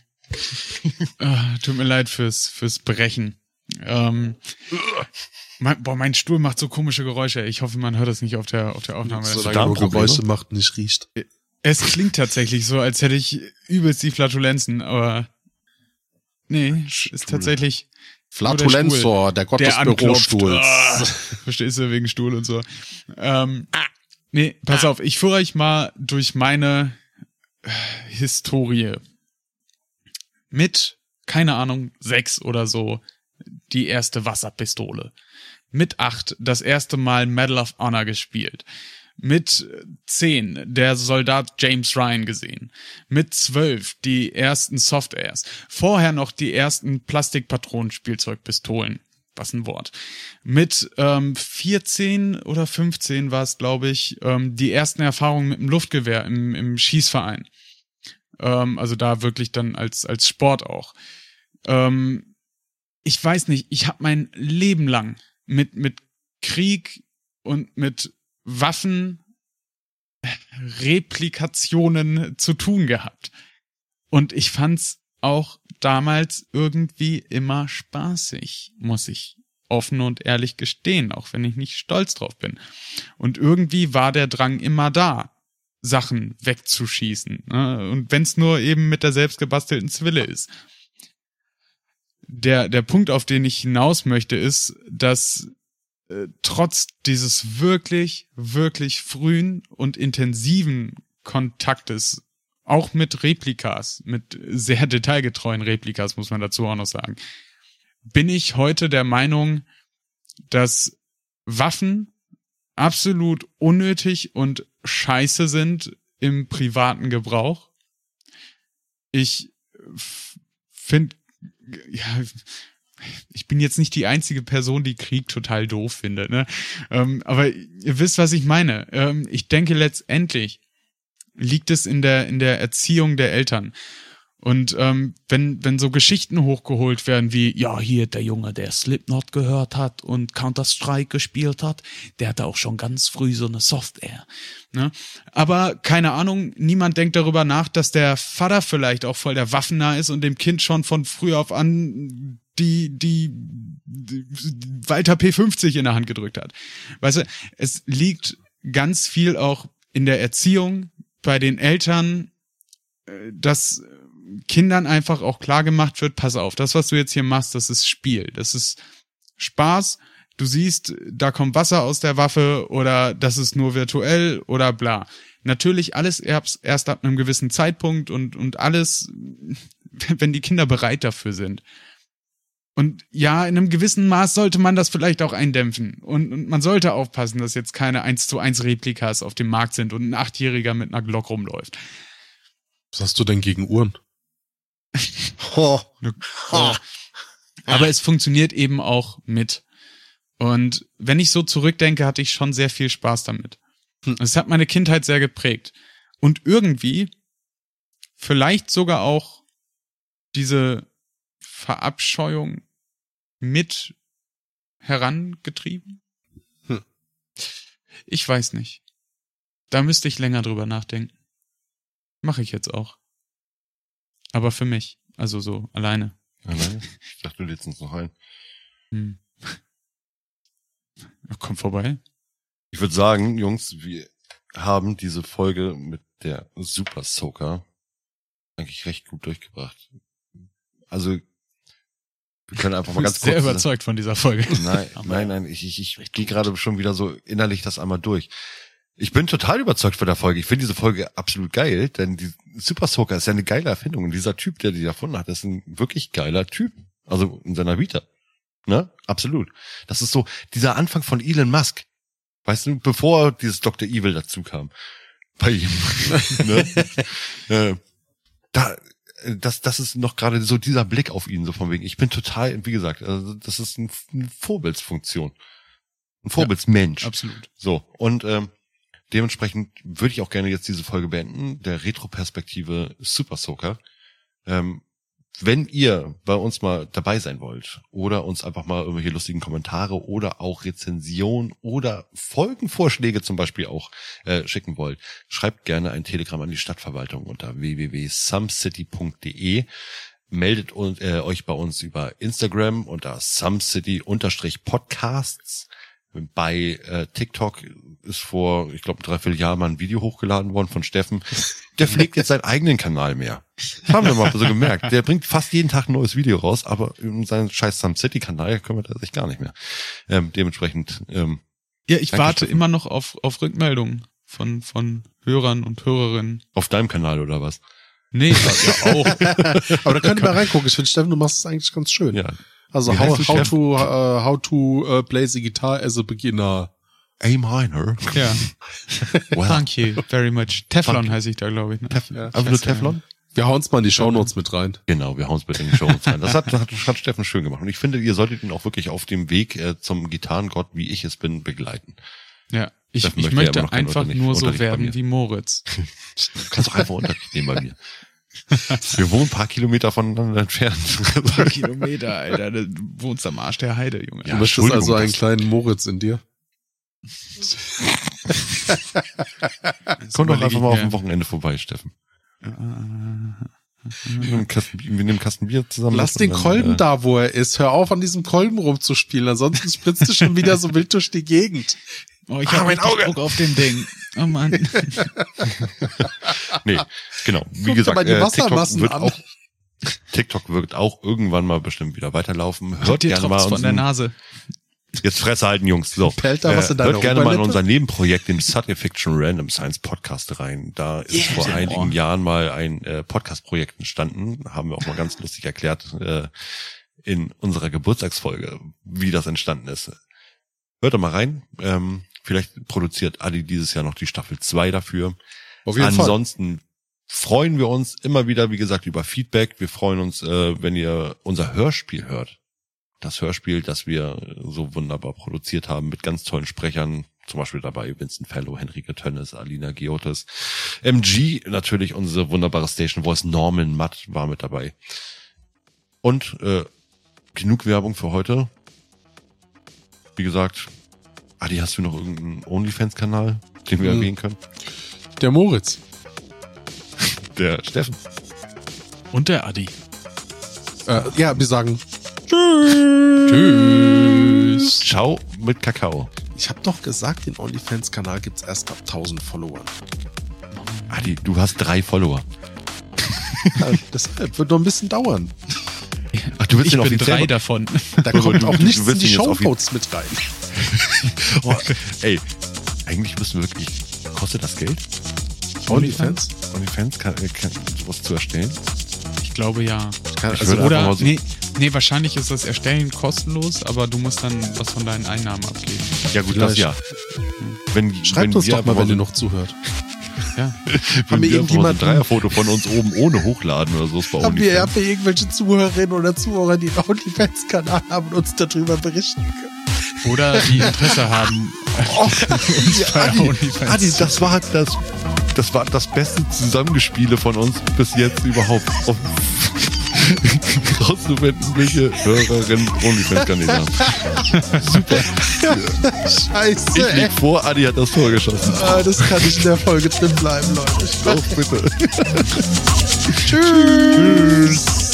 Uh, tut mir leid fürs, fürs Brechen. Ähm, Mein, boah, mein Stuhl macht so komische Geräusche. Ich hoffe, man hört das nicht auf der, auf der Aufnahme. Nur Geräusche macht, nicht riecht. Es klingt tatsächlich so, als hätte ich übelst die Flatulenzen, aber nee, ist tatsächlich Flatulenzor, der, der Gott der des Bürostuhls. Ah, verstehst du, wegen Stuhl und so. Ähm, nee, pass auf, ich führe euch mal durch meine äh, Historie. Mit, keine Ahnung, sechs oder so, die erste Wasserpistole. Mit acht das erste Mal Medal of Honor gespielt. Mit zehn der Soldat James Ryan gesehen. Mit zwölf die ersten Softairs. Vorher noch die ersten Plastikpatronenspielzeugpistolen. Was ein Wort. Mit ähm, 14 oder 15 war es, glaube ich, ähm, die ersten Erfahrungen mit dem Luftgewehr im, im Schießverein. Ähm, also da wirklich dann als, als Sport auch. Ähm, ich weiß nicht, ich habe mein Leben lang mit, mit Krieg und mit Waffen Replikationen zu tun gehabt. Und ich fand's auch damals irgendwie immer spaßig, muss ich offen und ehrlich gestehen, auch wenn ich nicht stolz drauf bin. Und irgendwie war der Drang immer da, Sachen wegzuschießen. Ne? Und wenn's nur eben mit der selbstgebastelten Zwille ist. Der, der Punkt, auf den ich hinaus möchte, ist, dass äh, trotz dieses wirklich, wirklich frühen und intensiven Kontaktes, auch mit Replikas, mit sehr detailgetreuen Replikas, muss man dazu auch noch sagen, bin ich heute der Meinung, dass Waffen absolut unnötig und scheiße sind im privaten Gebrauch. Ich finde, ja, ich bin jetzt nicht die einzige Person, die Krieg total doof findet, ne? Ähm, aber ihr wisst, was ich meine. Ähm, ich denke letztendlich liegt es in der in der Erziehung der Eltern. Und ähm, wenn, wenn so Geschichten hochgeholt werden wie, ja, hier der Junge, der Slipknot gehört hat und Counter-Strike gespielt hat, der hatte auch schon ganz früh so eine Software. Ne? Aber keine Ahnung, niemand denkt darüber nach, dass der Vater vielleicht auch voll der Waffennah ist und dem Kind schon von früh auf an die, die, Walter P50 in der Hand gedrückt hat. Weißt du, es liegt ganz viel auch in der Erziehung bei den Eltern, äh, dass Kindern einfach auch klar gemacht wird, pass auf, das, was du jetzt hier machst, das ist Spiel, das ist Spaß, du siehst, da kommt Wasser aus der Waffe oder das ist nur virtuell oder bla. Natürlich alles erst, erst ab einem gewissen Zeitpunkt und, und alles, wenn die Kinder bereit dafür sind. Und ja, in einem gewissen Maß sollte man das vielleicht auch eindämpfen. Und, und man sollte aufpassen, dass jetzt keine 1 zu 1 Replikas auf dem Markt sind und ein Achtjähriger mit einer Glock rumläuft. Was hast du denn gegen Uhren? oh. Oh. Aber es funktioniert eben auch mit. Und wenn ich so zurückdenke, hatte ich schon sehr viel Spaß damit. Hm. Es hat meine Kindheit sehr geprägt. Und irgendwie vielleicht sogar auch diese Verabscheuung mit herangetrieben? Hm. Ich weiß nicht. Da müsste ich länger drüber nachdenken. Mache ich jetzt auch. Aber für mich. Also so, alleine. Alleine? Ich dachte, du lädst uns noch ein. Hm. Komm vorbei. Ich würde sagen, Jungs, wir haben diese Folge mit der Super Soaker eigentlich recht gut durchgebracht. Also wir können einfach mal ganz kurz. Sehr überzeugt von dieser Folge. Nein, nein, nein. Ich, ich, ich gehe gerade schon wieder so innerlich das einmal durch. Ich bin total überzeugt von der Folge. Ich finde diese Folge absolut geil, denn die Super Soaker ist ja eine geile Erfindung. Und dieser Typ, der die erfunden hat, ist ein wirklich geiler Typ. Also in seiner Vita. Ne? Absolut. Das ist so dieser Anfang von Elon Musk. Weißt du, bevor dieses Dr. Evil dazu kam. Bei ihm. ne? äh, da, das, das ist noch gerade so dieser Blick auf ihn, so von wegen, ich bin total, wie gesagt, also das ist ein, eine Vorbildsfunktion. Ein Vorbildsmensch. Ja, absolut. So, und ähm, dementsprechend würde ich auch gerne jetzt diese Folge beenden, der Retroperspektive Super Soaker. Ähm, wenn ihr bei uns mal dabei sein wollt oder uns einfach mal irgendwelche lustigen Kommentare oder auch Rezension oder Folgenvorschläge zum Beispiel auch äh, schicken wollt, schreibt gerne ein Telegramm an die Stadtverwaltung unter www.sumcity.de meldet uns, äh, euch bei uns über Instagram unter SumCity-Podcasts. Bei äh, TikTok ist vor, ich glaube, drei, vier Jahren mal ein Video hochgeladen worden von Steffen. Der pflegt jetzt seinen eigenen Kanal mehr. Das haben wir mal so gemerkt. Der bringt fast jeden Tag ein neues Video raus, aber in seinen scheiß Sam City Kanal kümmert er sich gar nicht mehr. Ähm, dementsprechend. Ähm, ja, ich warte Steffen. immer noch auf, auf Rückmeldungen von, von Hörern und Hörerinnen. Auf deinem Kanal oder was? Nee, ja auch. aber da könnt ihr mal reingucken. Ich finde, Steffen, du machst es eigentlich ganz schön. Ja. Also how, how to uh, how to uh, play the guitar as a beginner. A minor. Ja. well, Thank you very much. Teflon heiße ich da, glaube ich. Ne? Tef ja, Aber nur Teflon? Wir hauen's mal in die Shownotes mit rein. Genau, wir hauen's mit in die Shownotes rein. Das hat, hat, hat Steffen schön gemacht. Und ich finde, ihr solltet ihn auch wirklich auf dem Weg äh, zum Gitarrengott, wie ich es bin, begleiten. Ja, ich, ich möchte, möchte einfach nur so werden wie Moritz. du kannst doch einfach Unterricht nehmen bei mir. Wir wohnen ein paar Kilometer voneinander entfernt. Ein paar Kilometer, Alter. Du wohnst am Arsch der Heide, Junge. Ja, du möchtest also einen kleinen Moritz in dir. Komm doch einfach mal auf dem Wochenende vorbei, Steffen. Wir nehmen, Kasten, wir nehmen Kasten Bier zusammen. Lass den Kolben äh, da, wo er ist. Hör auf, an diesem Kolben rumzuspielen. Ansonsten spritzt du schon wieder so wild durch die Gegend. Oh, ich ah, habe Auge. Druck auf dem Ding. Oh Mann. nee, genau. Wie Guck gesagt, äh, TikTok wird an. auch TikTok wird auch irgendwann mal bestimmt wieder weiterlaufen. Hört gerne mal von der Nase. Jetzt Fresse halten, Jungs. So. In äh, hört gerne mal in unser Nebenprojekt, den Science Fiction Random Science Podcast rein. Da ist yeah. vor einigen Jahren mal ein äh, Podcast-Projekt entstanden. Haben wir auch mal ganz lustig erklärt äh, in unserer Geburtstagsfolge, wie das entstanden ist. Hört da mal rein. Ähm, vielleicht produziert Adi dieses Jahr noch die Staffel 2 dafür. Auf jeden Ansonsten Fall. freuen wir uns immer wieder, wie gesagt, über Feedback. Wir freuen uns, äh, wenn ihr unser Hörspiel hört das Hörspiel, das wir so wunderbar produziert haben mit ganz tollen Sprechern, zum Beispiel dabei Vincent Fellow, Henrike Tönnes, Alina Giotis, MG, natürlich unsere wunderbare Station Voice, Norman Matt war mit dabei. Und äh, genug Werbung für heute. Wie gesagt, Adi, hast du noch irgendeinen OnlyFans-Kanal, den wir hm. erwähnen können? Der Moritz. Der Steffen. Und der Adi. Äh, ja, wir sagen Tschüss. Tschüss. Ciao mit Kakao. Ich habe doch gesagt, den OnlyFans-Kanal gibt's erst ab 1000 Followern. Adi, du hast drei Follower. Ja, deshalb wird noch ein bisschen dauern. Ach, du willst ich bin drei davon. Da kommt auch nichts in die Shownotes mit rein. oh, ey, eigentlich müssen wir wirklich. Kostet das Geld? OnlyFans? OnlyFans kann, kann sowas zu erstellen? Ich glaube ja. Ich kann, also, oder, so nee, Nee, wahrscheinlich ist das Erstellen kostenlos, aber du musst dann was von deinen Einnahmen abgeben. Ja gut, Vielleicht. das ja. Wenn, Schreibt wenn uns doch mal, wenn ihr noch zuhört. Ja. Haben wir irgendjemand ein Dreierfoto von uns oben ohne hochladen oder so ist bei haben wir, haben wir irgendwelche Zuhörerinnen oder Zuhörer, die einen OnlyFans-Kanal haben und uns darüber berichten können? Oder die Interesse haben. Oh, uns ja, Adi, Adi, das war das, das war das beste Zusammengespiele von uns bis jetzt überhaupt. rauszufinden, welche Hörerinnen OnlyFans-Kandidaten Super. Scheiße. Ich lieg vor, Adi hat das Tor geschossen. Ah, das kann nicht in der Folge drin bleiben, Leute. Doch, bitte. Tschüss. Tschüss.